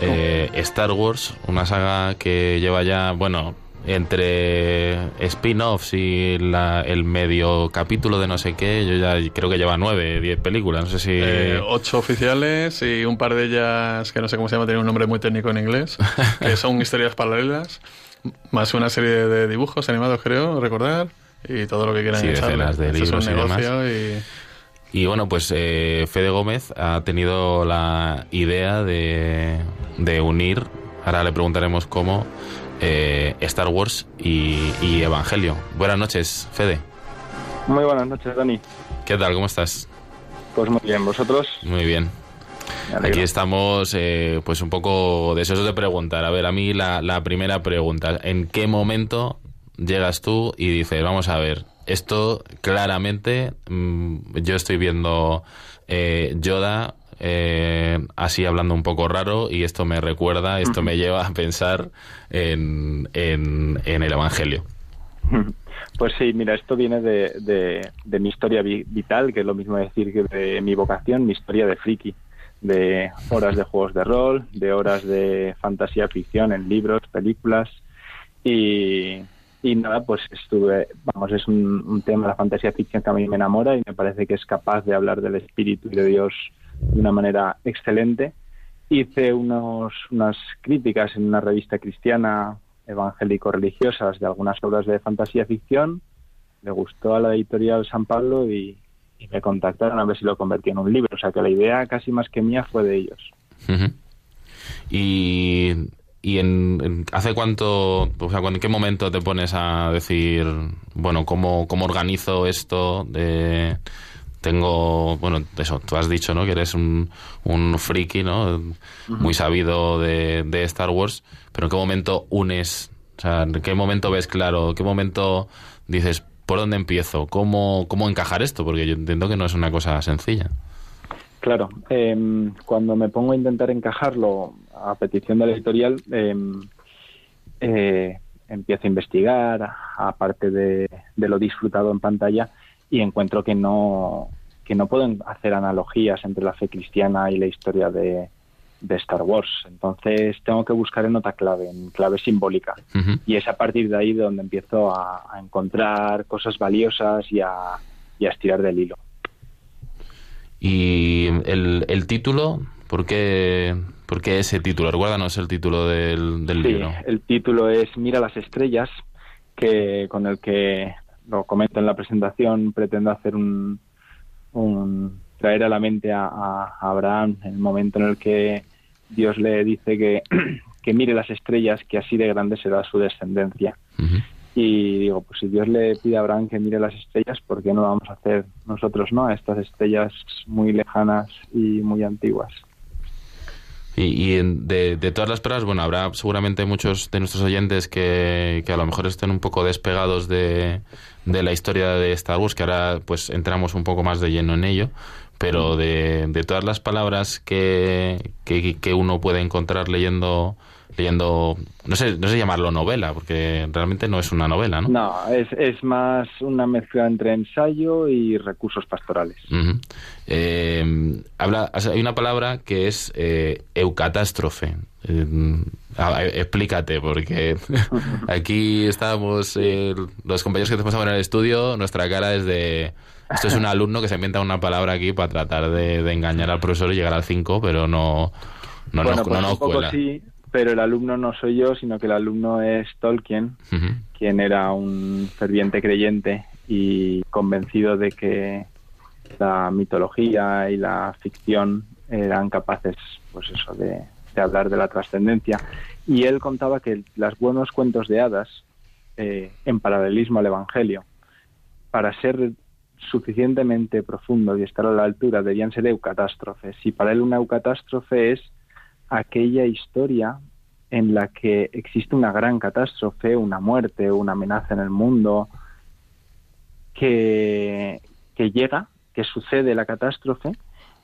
Speaker 2: eh, Star Wars, una saga que lleva ya, bueno, entre spin-offs y la- el medio capítulo de no sé qué, yo ya creo que lleva nueve, diez películas, no sé si...
Speaker 3: Eh, ocho oficiales y un par de ellas que no sé cómo se llama, tiene un nombre muy técnico en inglés, que son historias paralelas, más una serie de dibujos animados, creo, recordar, y todo lo que quieran
Speaker 2: Sí, decenas de
Speaker 3: Esto es un
Speaker 2: libros y demás.
Speaker 3: y...
Speaker 2: Y bueno, pues eh, Fede Gómez ha tenido la idea de, de unir, ahora le preguntaremos cómo, eh, Star Wars y, y Evangelio. Buenas noches, Fede.
Speaker 7: Muy buenas noches, Dani.
Speaker 2: ¿Qué tal? ¿Cómo estás?
Speaker 7: Pues muy bien, ¿vosotros?
Speaker 2: Muy bien. Aquí estamos eh, pues un poco deseosos de preguntar. A ver, a mí la, la primera pregunta, ¿en qué momento llegas tú y dices, vamos a ver, esto claramente mm, yo estoy viendo eh, Yoda eh, así hablando un poco raro y esto me recuerda, esto me lleva a pensar en, en, en el Evangelio?
Speaker 7: Pues sí, mira, esto viene de, de- de mi historia vi- vital, que es lo mismo decir que de mi vocación, mi historia de friki, de horas de juegos de rol, de horas de fantasía ficción en libros, películas y, y nada, pues estuve, vamos, es un, un tema, la fantasía ficción que a mí me enamora y me parece que es capaz de hablar del espíritu y de Dios de una manera excelente. Hice unos, unas críticas en una revista cristiana evangélico-religiosas de algunas obras de fantasía ficción. Le gustó a la editorial San Pablo y, me contactaron a ver si lo convertía en un libro. O sea que la idea casi más que mía fue de ellos.
Speaker 2: Y, y en, en- ¿hace cuánto, o sea, en qué momento te pones a decir, bueno, cómo, cómo organizo esto? De, tengo, bueno, eso, tú has dicho, ¿no? Que eres un, un friki, ¿no? Muy sabido de, de Star Wars, pero ¿en qué momento unes? O sea, ¿en qué momento ves claro? ¿En qué momento dices, ¿por dónde empiezo? ¿Cómo, cómo encajar esto? Porque yo entiendo que no es una cosa sencilla.
Speaker 7: Claro, em, cuando me pongo a intentar encajarlo a petición de la editorial, em, eh, empiezo a investigar, aparte de, de lo disfrutado en pantalla, y encuentro que no, que no pueden hacer analogías entre la fe cristiana y la historia de, de Star Wars. Entonces tengo que buscar en otra clave, en clave simbólica. Y es a partir de ahí de donde empiezo a, a encontrar cosas valiosas y a, y a estirar del hilo.
Speaker 2: Y el, el título, ¿por qué, por qué ese título? Recuérdanos el título del, del
Speaker 7: Sí,
Speaker 2: libro.
Speaker 7: el título es Mira las estrellas, que con el que lo comento en la presentación pretendo hacer un, un- traer a la mente a, a Abraham en el momento en el que Dios le dice que, que mire las estrellas, que así de grande será su descendencia. Y digo, pues si Dios le pide a Abraham que mire las estrellas, ¿por qué no lo vamos a hacer nosotros, no? A estas estrellas muy lejanas y muy antiguas.
Speaker 2: Y, y de, de todas las pruebas, bueno, habrá seguramente muchos de nuestros oyentes que, que a lo mejor estén un poco despegados de, de la historia de Star Wars, que ahora pues entramos un poco más de lleno en ello, pero de, de todas las palabras que, que, que uno puede encontrar leyendo, leyendo, no sé, no sé llamarlo novela, porque realmente no es una novela, ¿no?
Speaker 7: No, es, es más una mezcla entre ensayo y recursos pastorales.
Speaker 2: Eh, habla, hay una palabra que es eh, eucatástrofe. Eh, a- explícate, porque aquí estábamos, eh, los compañeros que estamos ahora en el estudio, nuestra cara es de... Esto es un alumno que se inventa una palabra aquí para tratar de, de engañar al profesor y llegar al 5, pero no, no,
Speaker 7: bueno,
Speaker 2: nos-
Speaker 7: pues
Speaker 2: no nos
Speaker 7: un poco
Speaker 2: cuela.
Speaker 7: sí, pero el alumno no soy yo, sino que el alumno es Tolkien, quien era un ferviente creyente y convencido de que la mitología y la ficción eran capaces, pues eso, de, hablar de la trascendencia. Y él contaba que los buenos cuentos de hadas, eh, en paralelismo al Evangelio, para ser suficientemente profundo y estar a la altura debían ser eucatástrofes. Y para él una eucatástrofe es aquella historia en la que existe una gran catástrofe, una muerte, una amenaza en el mundo, que, que llega, que sucede la catástrofe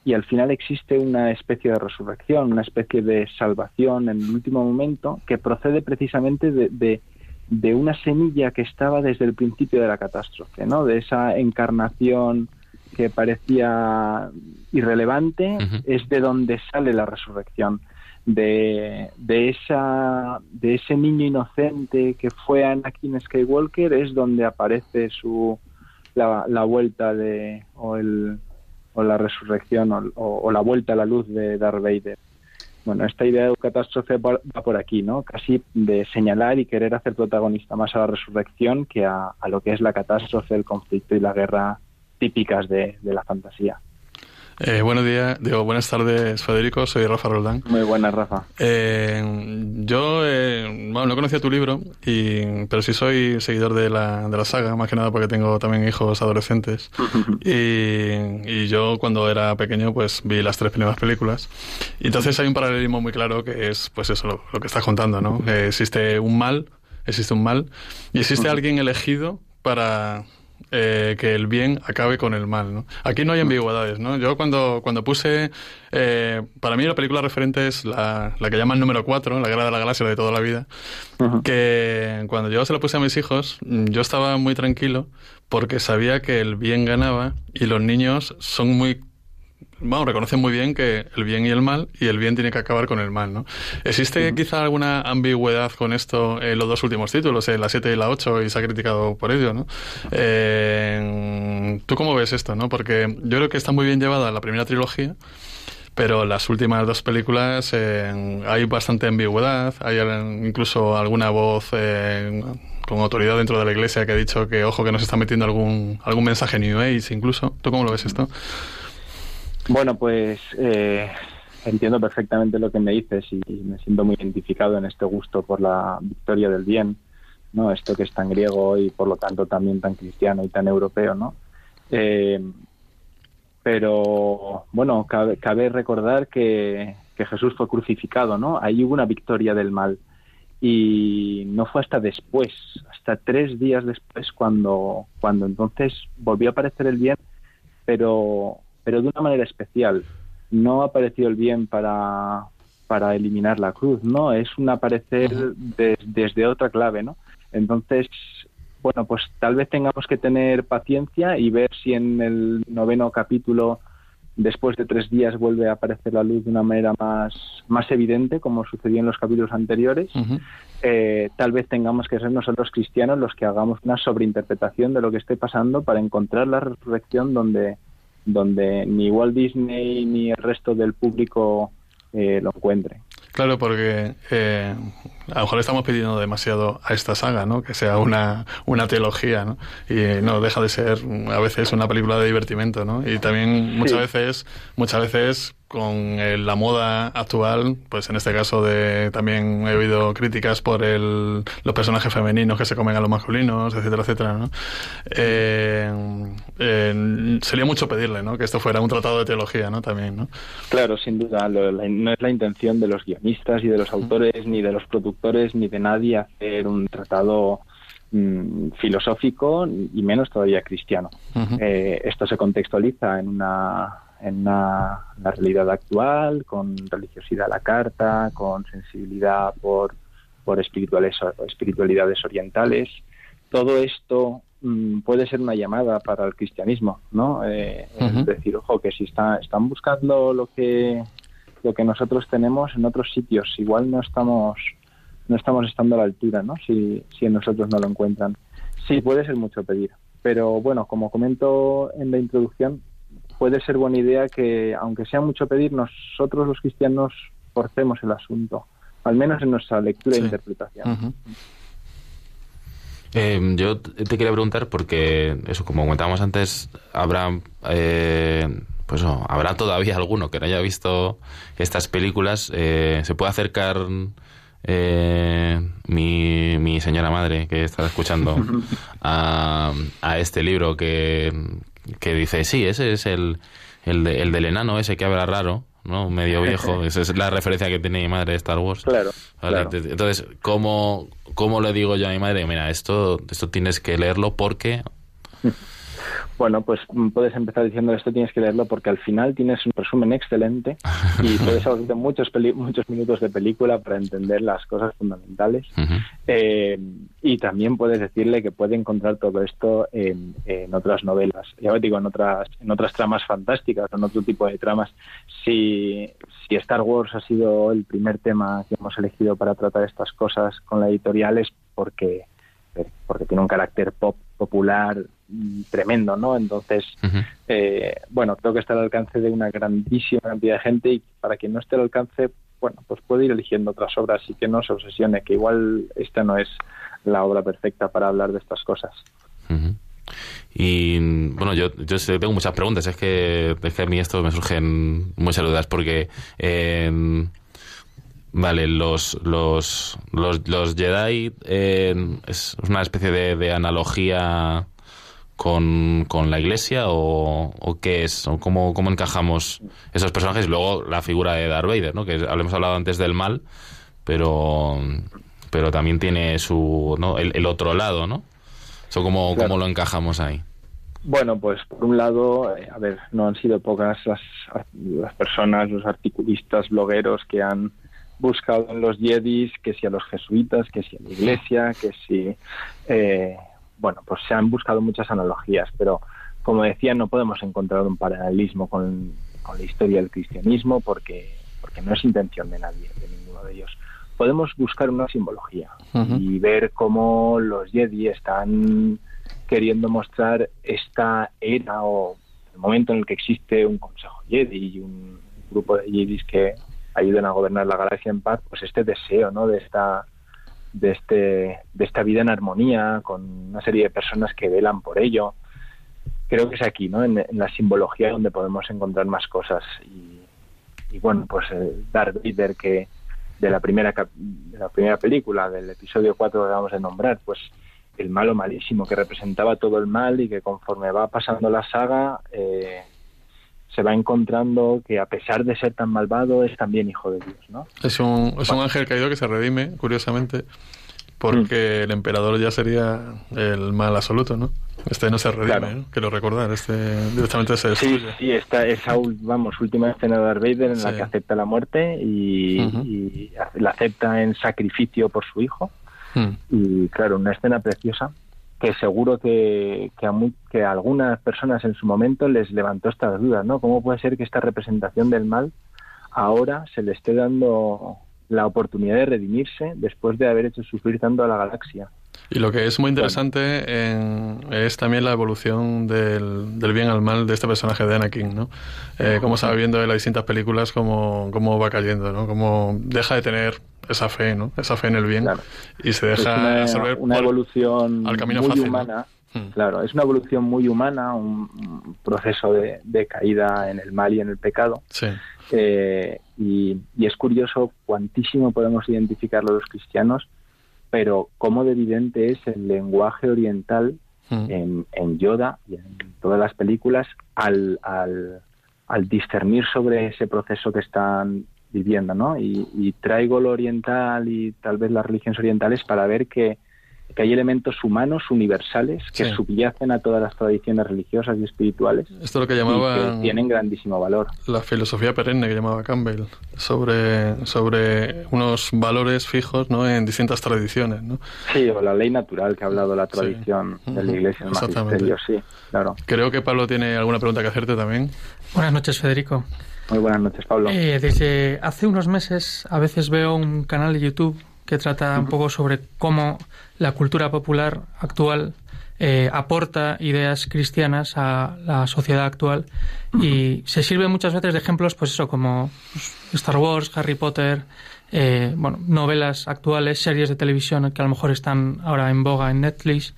Speaker 7: y al final existe una especie de resurrección, una especie de salvación en el último momento que procede precisamente de, de, una semilla que estaba desde el principio de la catástrofe, ¿no? de esa encarnación que parecía irrelevante, es de donde sale la resurrección. De, de, esa, de ese niño inocente que fue Anakin Skywalker es donde aparece su, la, la vuelta de, o el, o la resurrección o, la vuelta a la luz de Darth Vader. Bueno, esta idea de catástrofe va por aquí, ¿no? Casi de señalar y querer hacer protagonista más a la resurrección que a, a lo que es la catástrofe, el conflicto y la guerra típicas de la fantasía.
Speaker 3: Eh, buenos días, digo, buenas tardes, Federico. Soy Rafa Roldán.
Speaker 7: Muy buenas, Rafa.
Speaker 3: Eh, yo, eh, bueno, no conocía tu libro, y, pero sí soy seguidor de la, de la saga, más que nada porque tengo también hijos adolescentes. y, yo, cuando era pequeño, pues vi las tres primeras películas. Y entonces hay un paralelismo muy claro que es, pues eso, lo, que estás contando, ¿no? existe un mal, existe un mal, y existe alguien elegido para eh, que el bien acabe con el mal. ¿no? Aquí no hay ambigüedades. ¿no? Yo cuando, cuando puse, eh, para mí la película referente es la, la que llaman número 4, La Guerra de la Galaxia de toda la vida, que cuando yo se la puse a mis hijos, yo estaba muy tranquilo porque sabía que el bien ganaba y los niños son muy bueno, reconocen muy bien que el bien y el mal, y el bien tiene que acabar con el mal, ¿no? ¿Existe quizá alguna ambigüedad con esto en los dos últimos títulos, en la 7 y la 8, y se ha criticado por ello, ¿no? Eh, ¿Tú cómo ves esto, no? Porque yo creo que está muy bien llevada la primera trilogía, pero las últimas dos películas eh, hay bastante ambigüedad, hay incluso alguna voz eh, con autoridad dentro de la iglesia que ha dicho que, ojo, que nos está metiendo algún, algún mensaje New Age incluso. ¿Tú cómo lo ves esto?
Speaker 7: Bueno, pues eh, entiendo perfectamente lo que me dices y, me siento muy identificado en este gusto por la victoria del bien, ¿no? Esto que es tan griego y por lo tanto también tan cristiano y tan europeo, ¿no? Eh, pero bueno, cabe, recordar que, que, Jesús fue crucificado, ¿no? Ahí hubo una victoria del mal y no fue hasta después, hasta tres días después cuando, cuando entonces volvió a aparecer el bien, pero pero de una manera especial. No ha aparecido el bien para, para eliminar la cruz, no, es un aparecer desde otra clave, ¿no? Entonces, bueno, pues tal vez tengamos que tener paciencia y ver si en el noveno capítulo, después de tres días, vuelve a aparecer la luz de una manera más, más evidente, como sucedió en los capítulos anteriores. Eh, tal vez tengamos que ser nosotros cristianos los que hagamos una sobreinterpretación de lo que esté pasando para encontrar la resurrección donde, donde ni Walt Disney ni el resto del público eh, lo encuentre.
Speaker 3: Claro, porque eh, a lo mejor le estamos pidiendo demasiado a esta saga, ¿no? Que sea una, una teología, ¿no? Y no deja de ser a veces una película de divertimento, ¿no? Y también muchas veces, muchas veces con la moda actual, pues en este caso de también he oído críticas por el, los personajes femeninos que se comen a los masculinos, etcétera, etcétera, ¿no? Eh, eh, sería mucho pedirle, ¿no? Que esto fuera un tratado de teología, ¿no? También, ¿no?
Speaker 7: Claro, sin duda, no es la intención de los guionistas y de los autores ni de los productores ni de nadie hacer un tratado mm, filosófico y menos todavía cristiano. Eh, esto se contextualiza en una en la realidad actual, con religiosidad a la carta, con sensibilidad por, por espirituales, espiritualidades orientales. Todo esto mm, puede ser una llamada para el cristianismo, ¿no? Eh, Es decir, ojo, que si está, están buscando lo que, lo que nosotros tenemos en otros sitios, igual no estamos, no estamos estando a la altura, ¿no? Si, si en nosotros no lo encuentran. Sí, puede ser mucho pedir. Pero bueno, como comento en la introducción, puede ser buena idea que, aunque sea mucho pedir, nosotros los cristianos forcemos el asunto, al menos en nuestra lectura e interpretación.
Speaker 2: Eh, yo te quería preguntar porque, eso, como comentábamos antes, Abraham, eh, pues oh, habrá todavía alguno que no haya visto estas películas, eh, se puede acercar eh, mi, mi señora madre que está escuchando a, a este libro que, que dice, sí, ese es el, el, de- el del enano ese que habla raro, ¿no? Medio viejo. Esa es la referencia que tiene mi madre de Star Wars.
Speaker 7: Claro,
Speaker 2: Vale,
Speaker 7: claro.
Speaker 2: Entonces, ¿cómo, ¿cómo le digo yo a mi madre? Mira, esto, esto tienes que leerlo porque...
Speaker 7: Bueno, pues mm, puedes empezar diciendo esto tienes que leerlo porque al final tienes un resumen excelente y puedes ahorrarte muchos, peli- muchos minutos de película para entender las cosas fundamentales. Eh, y también puedes decirle que puede encontrar todo esto en, en otras novelas, ya os digo, en otras, en otras tramas fantásticas, en otro tipo de tramas. Si, si Star Wars ha sido el primer tema que hemos elegido para tratar estas cosas con la editorial es porque, porque tiene un carácter pop popular mm, tremendo, ¿no? Entonces, eh, bueno, creo que está al alcance de una grandísima cantidad de gente y para quien no esté al alcance, bueno, pues puede ir eligiendo otras obras y que no se obsesione, que igual esta no es la obra perfecta para hablar de estas cosas.
Speaker 2: Y bueno, yo, yo tengo muchas preguntas. Es que, es que a mí esto me surgen muchas dudas porque, eh, vale, los, los, los, los Jedi eh, es una especie de, de analogía con, con la iglesia o, o qué es? ¿O cómo, ¿Cómo encajamos esos personajes? Y luego la figura de Darth Vader, ¿no? Que hemos hablado antes del mal, pero, pero también tiene su, ¿no? el, el otro lado, ¿no? Eso cómo,
Speaker 7: Claro.
Speaker 2: cómo lo encajamos ahí.
Speaker 7: Bueno, pues por un lado, eh, a ver, no han sido pocas las, las personas, los articulistas, blogueros que han buscado en los Jedis, que si a los jesuitas, que si a la iglesia, que si, eh, bueno, pues se han buscado muchas analogías, pero como decía, no podemos encontrar un paralelismo con, con la historia del cristianismo porque, porque no es intención de nadie, de ninguno de ellos. Podemos buscar una simbología y ver cómo los Jedi están queriendo mostrar esta era o el momento en el que existe un consejo Jedi y un grupo de Jedis que ayuden a gobernar la galaxia en paz, pues este deseo, ¿no? De esta de este de esta vida en armonía con una serie de personas que velan por ello. Creo que es aquí, ¿no? En, en la simbología donde podemos encontrar más cosas y, y bueno, pues eh, Darth Vader que de la primera de la primera película del episodio 4 que acabamos de nombrar, pues el malo malísimo que representaba todo el mal y que conforme va pasando la saga eh, se va encontrando que a pesar de ser tan malvado es también hijo de Dios, ¿no?
Speaker 3: Es un, es un ángel caído que se redime, curiosamente, porque el emperador ya sería el mal absoluto, ¿no? Este no se redime,
Speaker 7: Claro.
Speaker 3: ¿no? Quiero recordar, este directamente se
Speaker 7: Sí,
Speaker 3: destruye.
Speaker 7: sí, esta esa vamos última escena de Darth Vader en la
Speaker 3: Sí.
Speaker 7: que acepta la muerte y la acepta en sacrificio por su hijo
Speaker 3: Mm.
Speaker 7: y claro, una escena preciosa que seguro que, que, a, mu- que a algunas personas en su momento les levantó estas dudas, ¿no? ¿Cómo puede ser que esta representación del mal ahora se le esté dando la oportunidad de redimirse después de haber hecho sufrir tanto a la galaxia?
Speaker 3: Y lo que es muy interesante en- es también la evolución del, del bien al mal de este personaje de Anakin, ¿no? Eh, cómo se va viendo en las distintas películas cómo, cómo va cayendo, ¿no? Cómo deja de tener esa fe, ¿no? Esa fe en el bien
Speaker 7: Claro.
Speaker 3: y se
Speaker 7: Es
Speaker 3: deja
Speaker 7: una,
Speaker 3: absorber
Speaker 7: una evolución
Speaker 3: al camino
Speaker 7: muy
Speaker 3: fácil, ¿no?
Speaker 7: humana.
Speaker 3: Mm.
Speaker 7: Claro, es una evolución muy humana, un, un proceso de, de caída en el mal y en el pecado.
Speaker 3: Sí.
Speaker 7: Eh, y, y es curioso cuantísimo podemos identificarlo los cristianos, pero cómo de evidente es el lenguaje oriental
Speaker 3: Mm.
Speaker 7: en, en Yoda y en todas las películas al, al, al discernir sobre ese proceso que están viviendo, ¿no? Y, y traigo lo oriental y tal vez las religiones orientales para ver que, que hay elementos humanos universales que
Speaker 3: Sí.
Speaker 7: subyacen a todas las tradiciones religiosas y espirituales
Speaker 3: Esto es lo que llamaban
Speaker 7: tienen grandísimo valor.
Speaker 3: la filosofía perenne que llamaba Campbell sobre, sobre unos valores fijos ¿no? en distintas tradiciones. ¿no?
Speaker 7: Sí, o la ley natural que ha hablado la
Speaker 3: Sí.
Speaker 7: tradición de la Iglesia, el
Speaker 3: exactamente.
Speaker 7: magisterio, sí, claro.
Speaker 3: Creo que Pablo tiene alguna pregunta que hacerte también.
Speaker 4: Buenas noches, Federico.
Speaker 7: Muy buenas noches, Pablo.
Speaker 4: Eh, desde hace unos meses a veces veo un canal de YouTube que trata un poco sobre cómo la cultura popular actual eh, aporta ideas cristianas a la sociedad actual. Y se sirve muchas veces de ejemplos, pues eso, como Star Wars, Harry Potter, eh, bueno, novelas actuales, series de televisión que a lo mejor están ahora en boga en Netflix.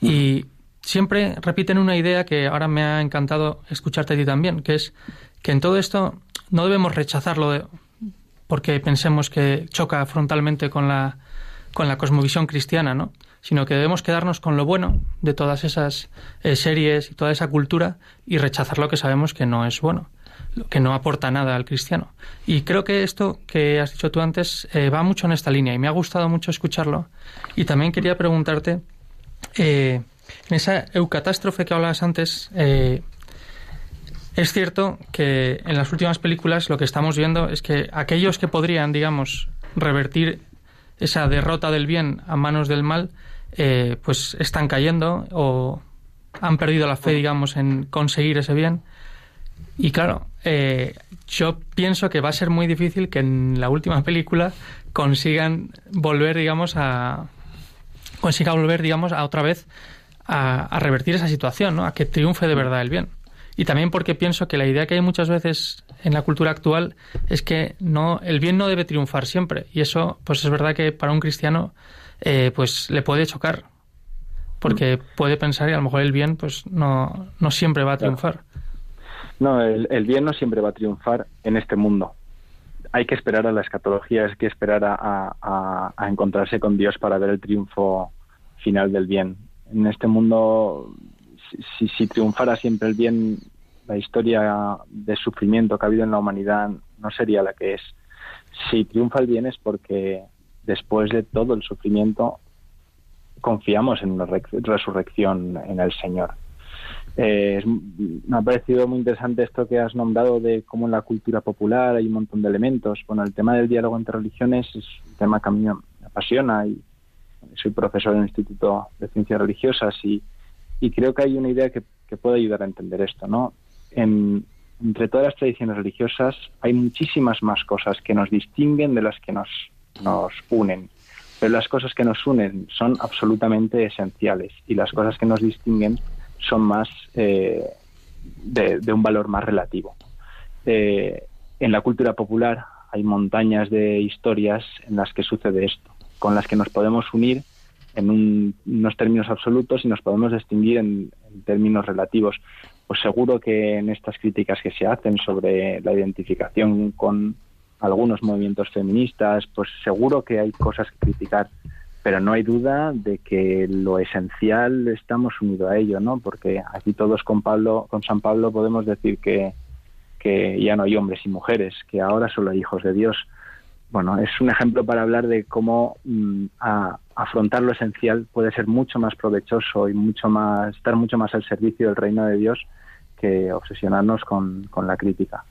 Speaker 4: Y siempre repiten una idea que ahora me ha encantado escucharte a ti también, que es que en todo esto no debemos rechazarlo porque pensemos que choca frontalmente con la, con la cosmovisión cristiana, ¿no? sino que debemos quedarnos con lo bueno de todas esas eh, series y toda esa cultura y rechazar lo que sabemos que no es bueno, que no aporta nada al cristiano. Y creo que esto que has dicho tú antes eh, va mucho en esta línea y me ha gustado mucho escucharlo. Y también quería preguntarte, eh, en esa eucatástrofe que hablabas antes, es cierto que en las últimas películas lo que estamos viendo es que aquellos que podrían, digamos, revertir esa derrota del bien a manos del mal, eh, pues están cayendo o han perdido la fe, digamos, en conseguir ese bien. Y claro, eh, yo pienso que va a ser muy difícil que en la última película consigan volver, digamos, a consiga volver, digamos, a otra vez a, a revertir esa situación, ¿no? A que triunfe de verdad el bien. Y también porque pienso que la idea que hay muchas veces en la cultura actual es que no el bien no debe triunfar siempre y eso pues es verdad que para un cristiano eh, pues le puede chocar porque puede pensar que a lo mejor el bien pues no, no siempre va a triunfar.
Speaker 7: No, el, bien no siempre va a triunfar en este mundo. Hay que esperar a la escatología, hay que esperar a, a encontrarse con Dios para ver el triunfo final del bien. En este mundo si, si triunfara siempre el bien, la historia de sufrimiento que ha habido en la humanidad no sería la que es. Si triunfa el bien es porque después de todo el sufrimiento confiamos en una resurrección en el Señor. Eh, me ha parecido muy interesante esto que has nombrado de cómo en la cultura popular hay un montón de elementos. Bueno, el tema del diálogo entre religiones es un tema que a mí me apasiona y soy profesor en el Instituto de Ciencias Religiosas y y creo que hay una idea que, puede ayudar a entender esto, ¿no? entre todas las tradiciones religiosas hay muchísimas más cosas que nos distinguen de las que nos, nos unen. Pero las cosas que nos unen son absolutamente esenciales y las cosas que nos distinguen son más eh, de, un valor más relativo. Eh, en la cultura popular hay montañas de historias en las que sucede esto, con las que nos podemos unir en unos términos absolutos y nos podemos distinguir en, términos relativos. Pues seguro que en estas críticas que se hacen sobre la identificación con algunos movimientos feministas, pues seguro que hay cosas que criticar, pero no hay duda de que lo esencial estamos unidos a ello, ¿no? Porque aquí todos con Pablo, con San Pablo podemos decir que, que ya no hay hombres y mujeres, que ahora solo hay hijos de Dios bueno, es un ejemplo para hablar de cómo mm, afrontar lo esencial puede ser mucho más provechoso y mucho más estar mucho más al servicio del reino de Dios que obsesionarnos con, la crítica.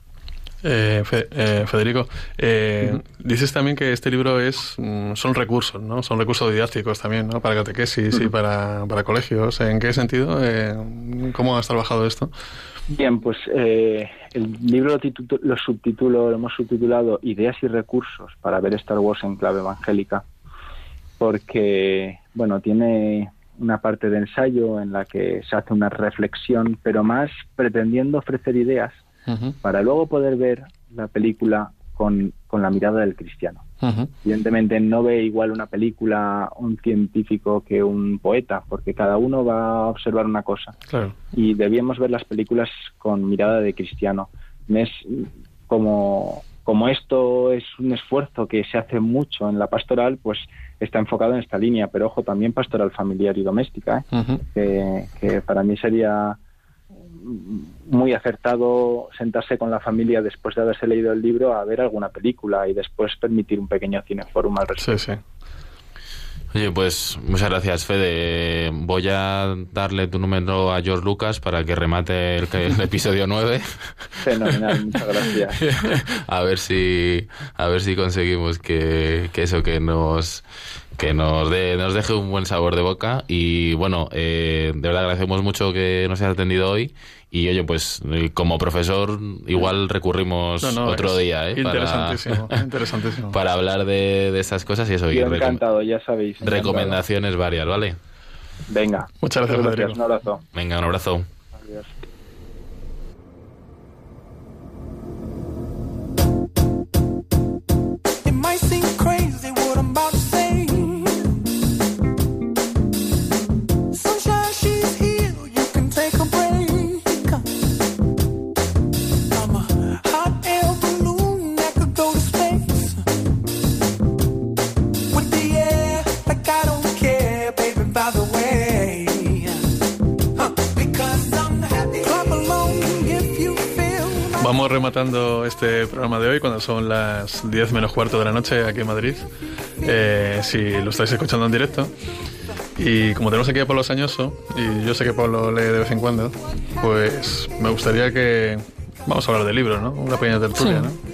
Speaker 3: Eh, eh, Federico, eh, dices también que este libro es mm, son recursos, ¿no? Son recursos didácticos también, ¿no? Para catequesis y para, para colegios. ¿En qué sentido? ¿Cómo has trabajado esto?
Speaker 7: Bien, pues eh, el libro lo, lo subtitulo, lo hemos subtitulado Ideas y recursos para ver Star Wars en clave evangélica, porque, bueno, tiene una parte de ensayo en la que se hace una reflexión, pero más pretendiendo ofrecer ideas para luego poder ver la película con, con la mirada del cristiano. Evidentemente no ve igual una película un científico que un poeta, porque cada uno va a observar una cosa. Y debíamos ver las películas con mirada de cristiano. Es como, como esto es un esfuerzo que se hace mucho en la pastoral, pues está enfocado en esta línea, pero ojo, también pastoral familiar y doméstica, ¿eh? que para mí sería muy acertado sentarse con la familia después de haberse leído el libro a ver alguna película y después permitir un pequeño cineforum al respecto. Sí, sí.
Speaker 2: Oye, pues muchas gracias, Fede. Voy a darle tu número a George Lucas para que remate el, episodio 9.
Speaker 7: Fenomenal, muchas gracias.
Speaker 2: a ver si a ver si conseguimos que, que eso que nos que nos, de, nos deje un buen sabor de boca y bueno, eh, de verdad agradecemos mucho que nos hayas atendido hoy y oye, pues como profesor igual recurrimos otro día ¿eh?
Speaker 3: interesantísimo, para, interesantísimo.
Speaker 2: para hablar de, de estas cosas y eso.
Speaker 7: Yo encantado, ya sabéis.
Speaker 2: Recomendaciones varias, ¿vale?
Speaker 7: Venga.
Speaker 3: Muchas gracias,
Speaker 7: Un abrazo.
Speaker 2: Venga, un abrazo. Adiós.
Speaker 3: Vamos rematando este programa de hoy cuando son las 10 menos cuarto de la noche aquí en Madrid. Eh, si lo estáis escuchando en directo. Y como tenemos aquí a Pablo Sañoso, y yo sé que Pablo lee de vez en cuando, pues me gustaría que. Vamos a hablar de libros, ¿no? Una pequeña tertulia,
Speaker 4: Sí.
Speaker 3: ¿no?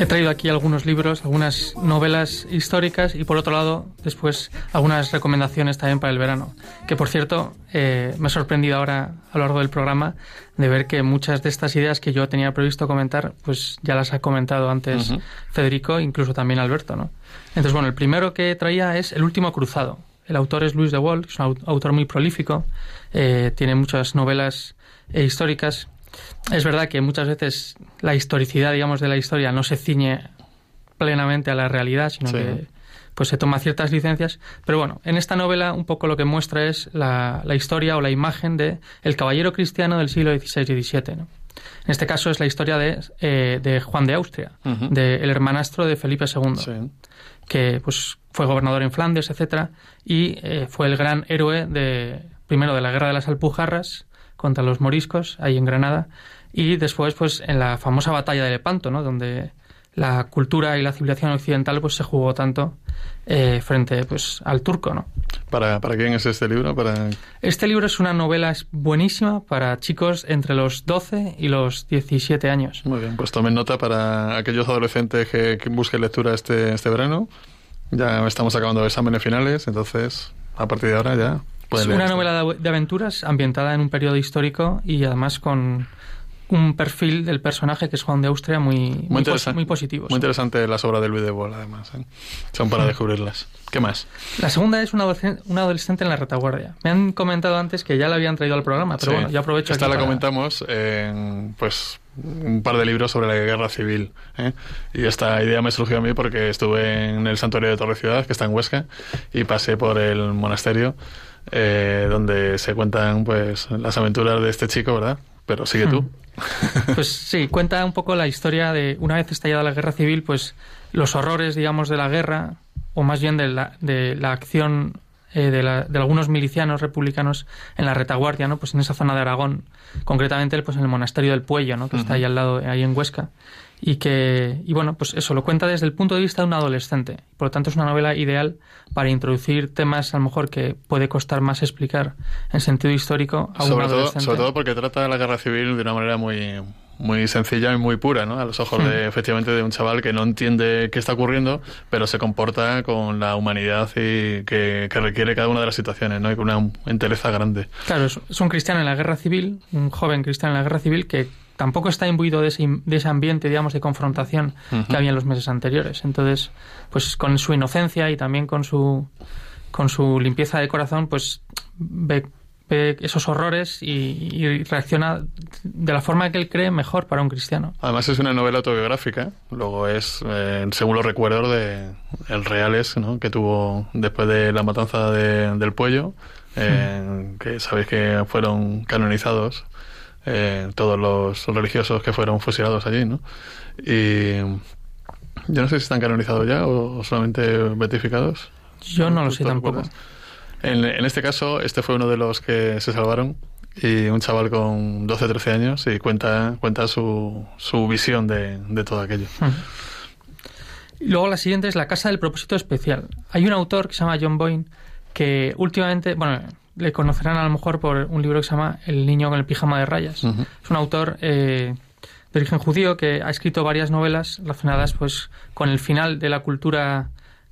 Speaker 4: He traído aquí algunos libros, algunas novelas históricas y por otro lado, después, algunas recomendaciones también para el verano. Que por cierto, eh, me he sorprendido ahora a lo largo del programa de ver que muchas de estas ideas que yo tenía previsto comentar, pues ya las ha comentado antes. Federico, incluso también Alberto, ¿no? Entonces, bueno, el primero que traía es El último cruzado. El autor es Luis de Wall, es un au- autor muy prolífico, eh, tiene muchas novelas eh, históricas. Es verdad que muchas veces la historicidad, digamos, de la historia no se ciñe plenamente a la realidad, sino
Speaker 3: Sí.
Speaker 4: que pues se toma ciertas licencias. Pero bueno, en esta novela un poco lo que muestra es la, la historia o la imagen de el caballero cristiano del siglo XVI y XVII. ¿no? En este caso es la historia de, eh, de Juan de Austria,
Speaker 3: Ujú.
Speaker 4: del hermanastro de Felipe II
Speaker 3: Sí.
Speaker 4: que pues fue gobernador en Flandes, etcétera, y eh, fue el gran héroe de primero de la guerra de las Alpujarras contra los moriscos ahí en Granada y después pues en la famosa batalla de Lepanto, ¿no? donde la cultura y la civilización occidental pues se jugó tanto eh, frente pues al turco, ¿no?
Speaker 3: ¿Para, ¿Para quién es este libro? Para...
Speaker 4: Este libro es una novela buenísima para chicos entre los 12 y los 17 años.
Speaker 3: Muy bien, pues tomen nota para aquellos adolescentes que, que busquen lectura este, este verano. Ya estamos acabando exámenes finales, entonces a partir de ahora ya
Speaker 4: Es una
Speaker 3: esto.
Speaker 4: novela de, aventuras ambientada en un periodo histórico y además con un perfil del personaje que es Juan de Austria muy, muy, pos-
Speaker 3: interesante.
Speaker 4: muy positivo.
Speaker 3: Muy interesante las obras de Luis de Boll, además. ¿eh? Son para descubrirlas. ¿Qué más?
Speaker 4: La segunda es un adolescente, un adolescente en la retaguardia. Me han comentado antes que ya la habían traído al programa, pero
Speaker 3: Sí.
Speaker 4: bueno, yo aprovecho
Speaker 3: Esta
Speaker 4: aquí
Speaker 3: la
Speaker 4: para-
Speaker 3: comentamos en pues un par de libros sobre la guerra civil. ¿eh? Y esta idea me surgió a mí porque estuve en el santuario de Torre Ciudad, que está en Huesca, y pasé por el monasterio eh, donde se cuentan pues las aventuras de este chico, ¿verdad? Pero sigue tú.
Speaker 4: Pues sí, cuenta un poco la historia de una vez estallada la guerra civil, pues los horrores, digamos, de la guerra, o más bien de la, de la acción eh, de, la- de algunos milicianos republicanos en la retaguardia, ¿no? Pues en esa zona de Aragón, concretamente pues en el monasterio del Puello, ¿no? Que está ahí al lado, ahí en Huesca. Y que, y bueno, pues eso lo cuenta desde el punto de vista de un adolescente. Por lo tanto, es una novela ideal para introducir temas a lo mejor que puede costar más explicar en sentido histórico a un
Speaker 3: Sobre todo,
Speaker 4: adolescente.
Speaker 3: sobre todo porque trata la guerra civil de una manera muy muy sencilla y muy pura, ¿no? A los ojos de efectivamente de un chaval que no entiende qué está ocurriendo, pero se comporta con la humanidad y que, que requiere cada una de las situaciones, ¿no? Y con una entereza grande.
Speaker 4: Claro, es un cristiano en la guerra civil, un joven cristiano en la guerra civil que tampoco está imbuido de ese, de ese ambiente, digamos, de confrontación que había en los meses anteriores. Entonces, pues con su inocencia y también con su, con su limpieza de corazón, pues ve, ve esos horrores y, y reacciona de la forma que él cree mejor para un cristiano.
Speaker 3: Además es una novela autobiográfica, luego es, eh, según los recuerdos de el reales, ¿no? Que tuvo después de la matanza de- del Puello, eh, que sabéis que fueron canonizados eh, todos los religiosos que fueron fusilados allí, ¿no? Y yo no sé si están canonizados ya o, solamente beatificados.
Speaker 4: Yo no lo
Speaker 3: ¿Tú
Speaker 4: sé tampoco.
Speaker 3: En, en este caso, este fue uno de los que se salvaron y un chaval con 12 13 años y cuenta, cuenta su, su visión de, de todo aquello.
Speaker 4: Y luego la siguiente es La Casa del Propósito Especial. Hay un autor que se llama John Boyne que últimamente, bueno, le conocerán a lo mejor por un libro que se llama El niño con el pijama de rayas. Es un autor eh, de origen judío que ha escrito varias novelas relacionadas pues con el final de la cultura,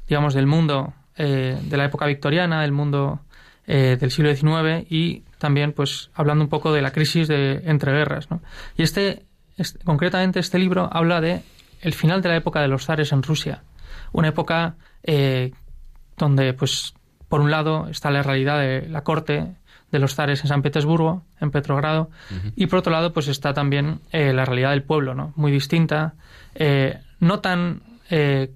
Speaker 4: digamos, del mundo eh, de la época victoriana, del mundo eh, del siglo XIX y también pues hablando un poco de la crisis de entreguerras. ¿no? Y este, este- concretamente este libro habla de el final de la época de los zares en Rusia, una época donde pues por un lado está la realidad de la corte de los zares en San Petersburgo, en Petrogrado, y por otro lado pues está también eh, la realidad del pueblo, ¿no? Muy distinta, eh, no tan eh,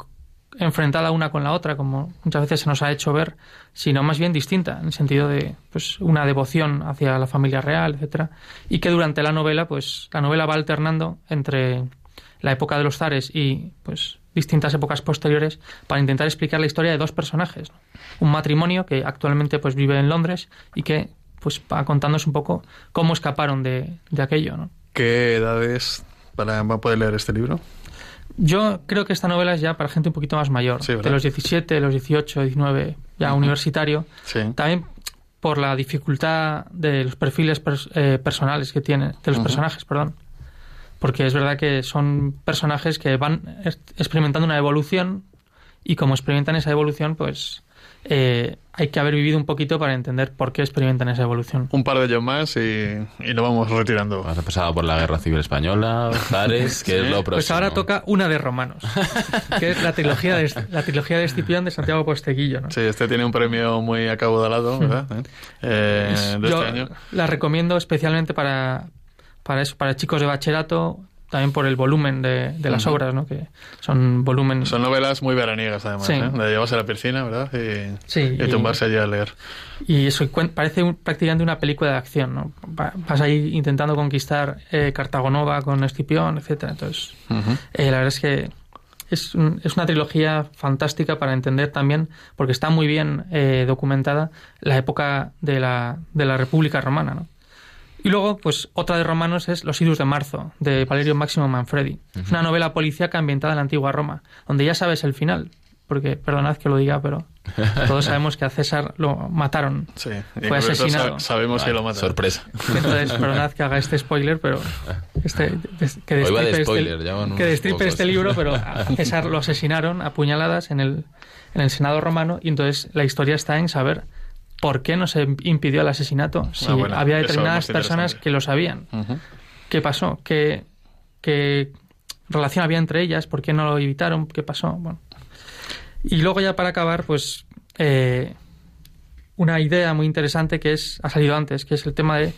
Speaker 4: enfrentada una con la otra como muchas veces se nos ha hecho ver, sino más bien distinta, en el sentido de pues una devoción hacia la familia real, etcétera, y que durante la novela pues la novela va alternando entre la época de los zares y pues distintas épocas posteriores para intentar explicar la historia de dos personajes ¿no? Un matrimonio que actualmente pues vive en Londres y que pues va contándonos un poco cómo escaparon de, de aquello ¿no?
Speaker 3: ¿Qué edades para, poder leer este libro?
Speaker 4: Yo creo que esta novela es ya para gente un poquito más mayor, de los 17, los 18, 19, ya universitario. También por la dificultad de los perfiles eh, personales que tiene, de los personajes, perdón. Porque es verdad que son personajes que van experimentando una evolución y como experimentan esa evolución, pues eh, hay que haber vivido un poquito para entender por qué experimentan esa evolución.
Speaker 3: Un par de ellos más y, y nos vamos retirando.
Speaker 2: Has pasado por la Guerra Civil Española, Zares, que es lo próximo.
Speaker 4: Pues ahora toca una de Romanos, que es la trilogía de, la trilogía de Escipión de Santiago Posteguillo. ¿no?
Speaker 3: Sí, este tiene un premio muy acaudalado, ¿verdad? Hmm. Eh, de
Speaker 4: Yo
Speaker 3: este año.
Speaker 4: La recomiendo especialmente para, para eso, para chicos de bachillerato, también por el volumen de, las obras, ¿no? Que son volumen...
Speaker 3: Son novelas muy veraniegas, además, ¿eh? De llevarse a la piscina, ¿verdad? Y, sí, y, tumbarse allí a leer.
Speaker 4: Y eso parece prácticamente una película de acción, ¿no? Vas ahí intentando conquistar eh, Cartagonova con Escipión, etcétera. Entonces, eh, la verdad es que es, es, una trilogía fantástica para entender también, porque está muy bien eh, documentada la época de la, de la República Romana, ¿no? Y luego, pues otra de Romanos es Los idus de marzo, de Valerio Máximo Manfredi. Es una novela policíaca ambientada en la antigua Roma, donde ya sabes el final, porque perdonad que lo diga, pero todos sabemos que a César lo mataron. Sí, fue asesinado.
Speaker 3: sabemos que lo mataron.
Speaker 2: Sorpresa.
Speaker 4: Entonces, perdonad que haga este spoiler, pero este, que destripe, este, que destripe este libro, pero a César lo asesinaron a puñaladas en el, en el Senado romano y entonces la historia está en saber ¿por qué no se impidió el asesinato si ah, había determinadas personas que lo sabían? ¿Qué pasó? ¿Qué, relación había entre ellas? ¿Por qué no lo evitaron? ¿Qué pasó? Bueno. Y luego ya para acabar, pues eh, una idea muy interesante que es ha salido antes, que es el tema de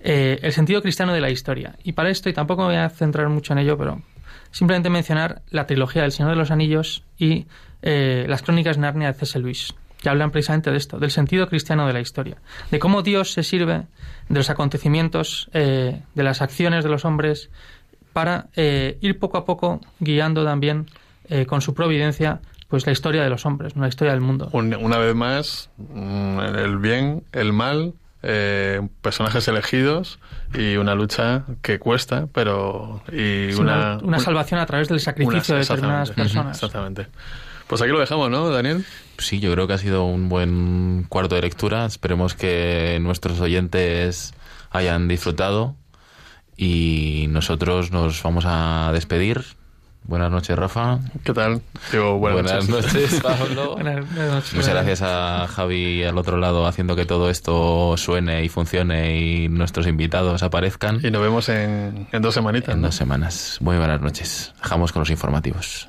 Speaker 4: eh, el sentido cristiano de la historia. Y para esto, y tampoco me voy a centrar mucho en ello, pero simplemente mencionar la trilogía del Señor de los Anillos y eh, las crónicas de Narnia de C.S. Lewis que hablan precisamente de esto, del sentido cristiano de la historia, de cómo Dios se sirve de los acontecimientos, eh, de las acciones de los hombres, para eh, ir poco a poco guiando también eh, con su providencia pues la historia de los hombres, la historia del mundo.
Speaker 3: Una vez más, mm, el bien, el mal, personajes elegidos y una lucha que cuesta, pero y
Speaker 4: una, una, salvación a través del sacrificio de determinadas personas.
Speaker 3: Exactamente. Pues aquí lo dejamos, ¿no, Daniel?
Speaker 2: Sí, yo creo que ha sido un buen cuarto de lectura. Esperemos que nuestros oyentes hayan disfrutado y nosotros nos vamos a despedir. Buenas noches, Rafa.
Speaker 3: ¿Qué tal?
Speaker 2: buenas, noches. Pablo. buenas noches. Muchas gracias a Javi al otro lado haciendo que todo esto suene y funcione y nuestros invitados aparezcan.
Speaker 3: Y nos vemos en, dos semanitas.
Speaker 2: En dos semanas. Muy buenas noches. Dejamos con los informativos.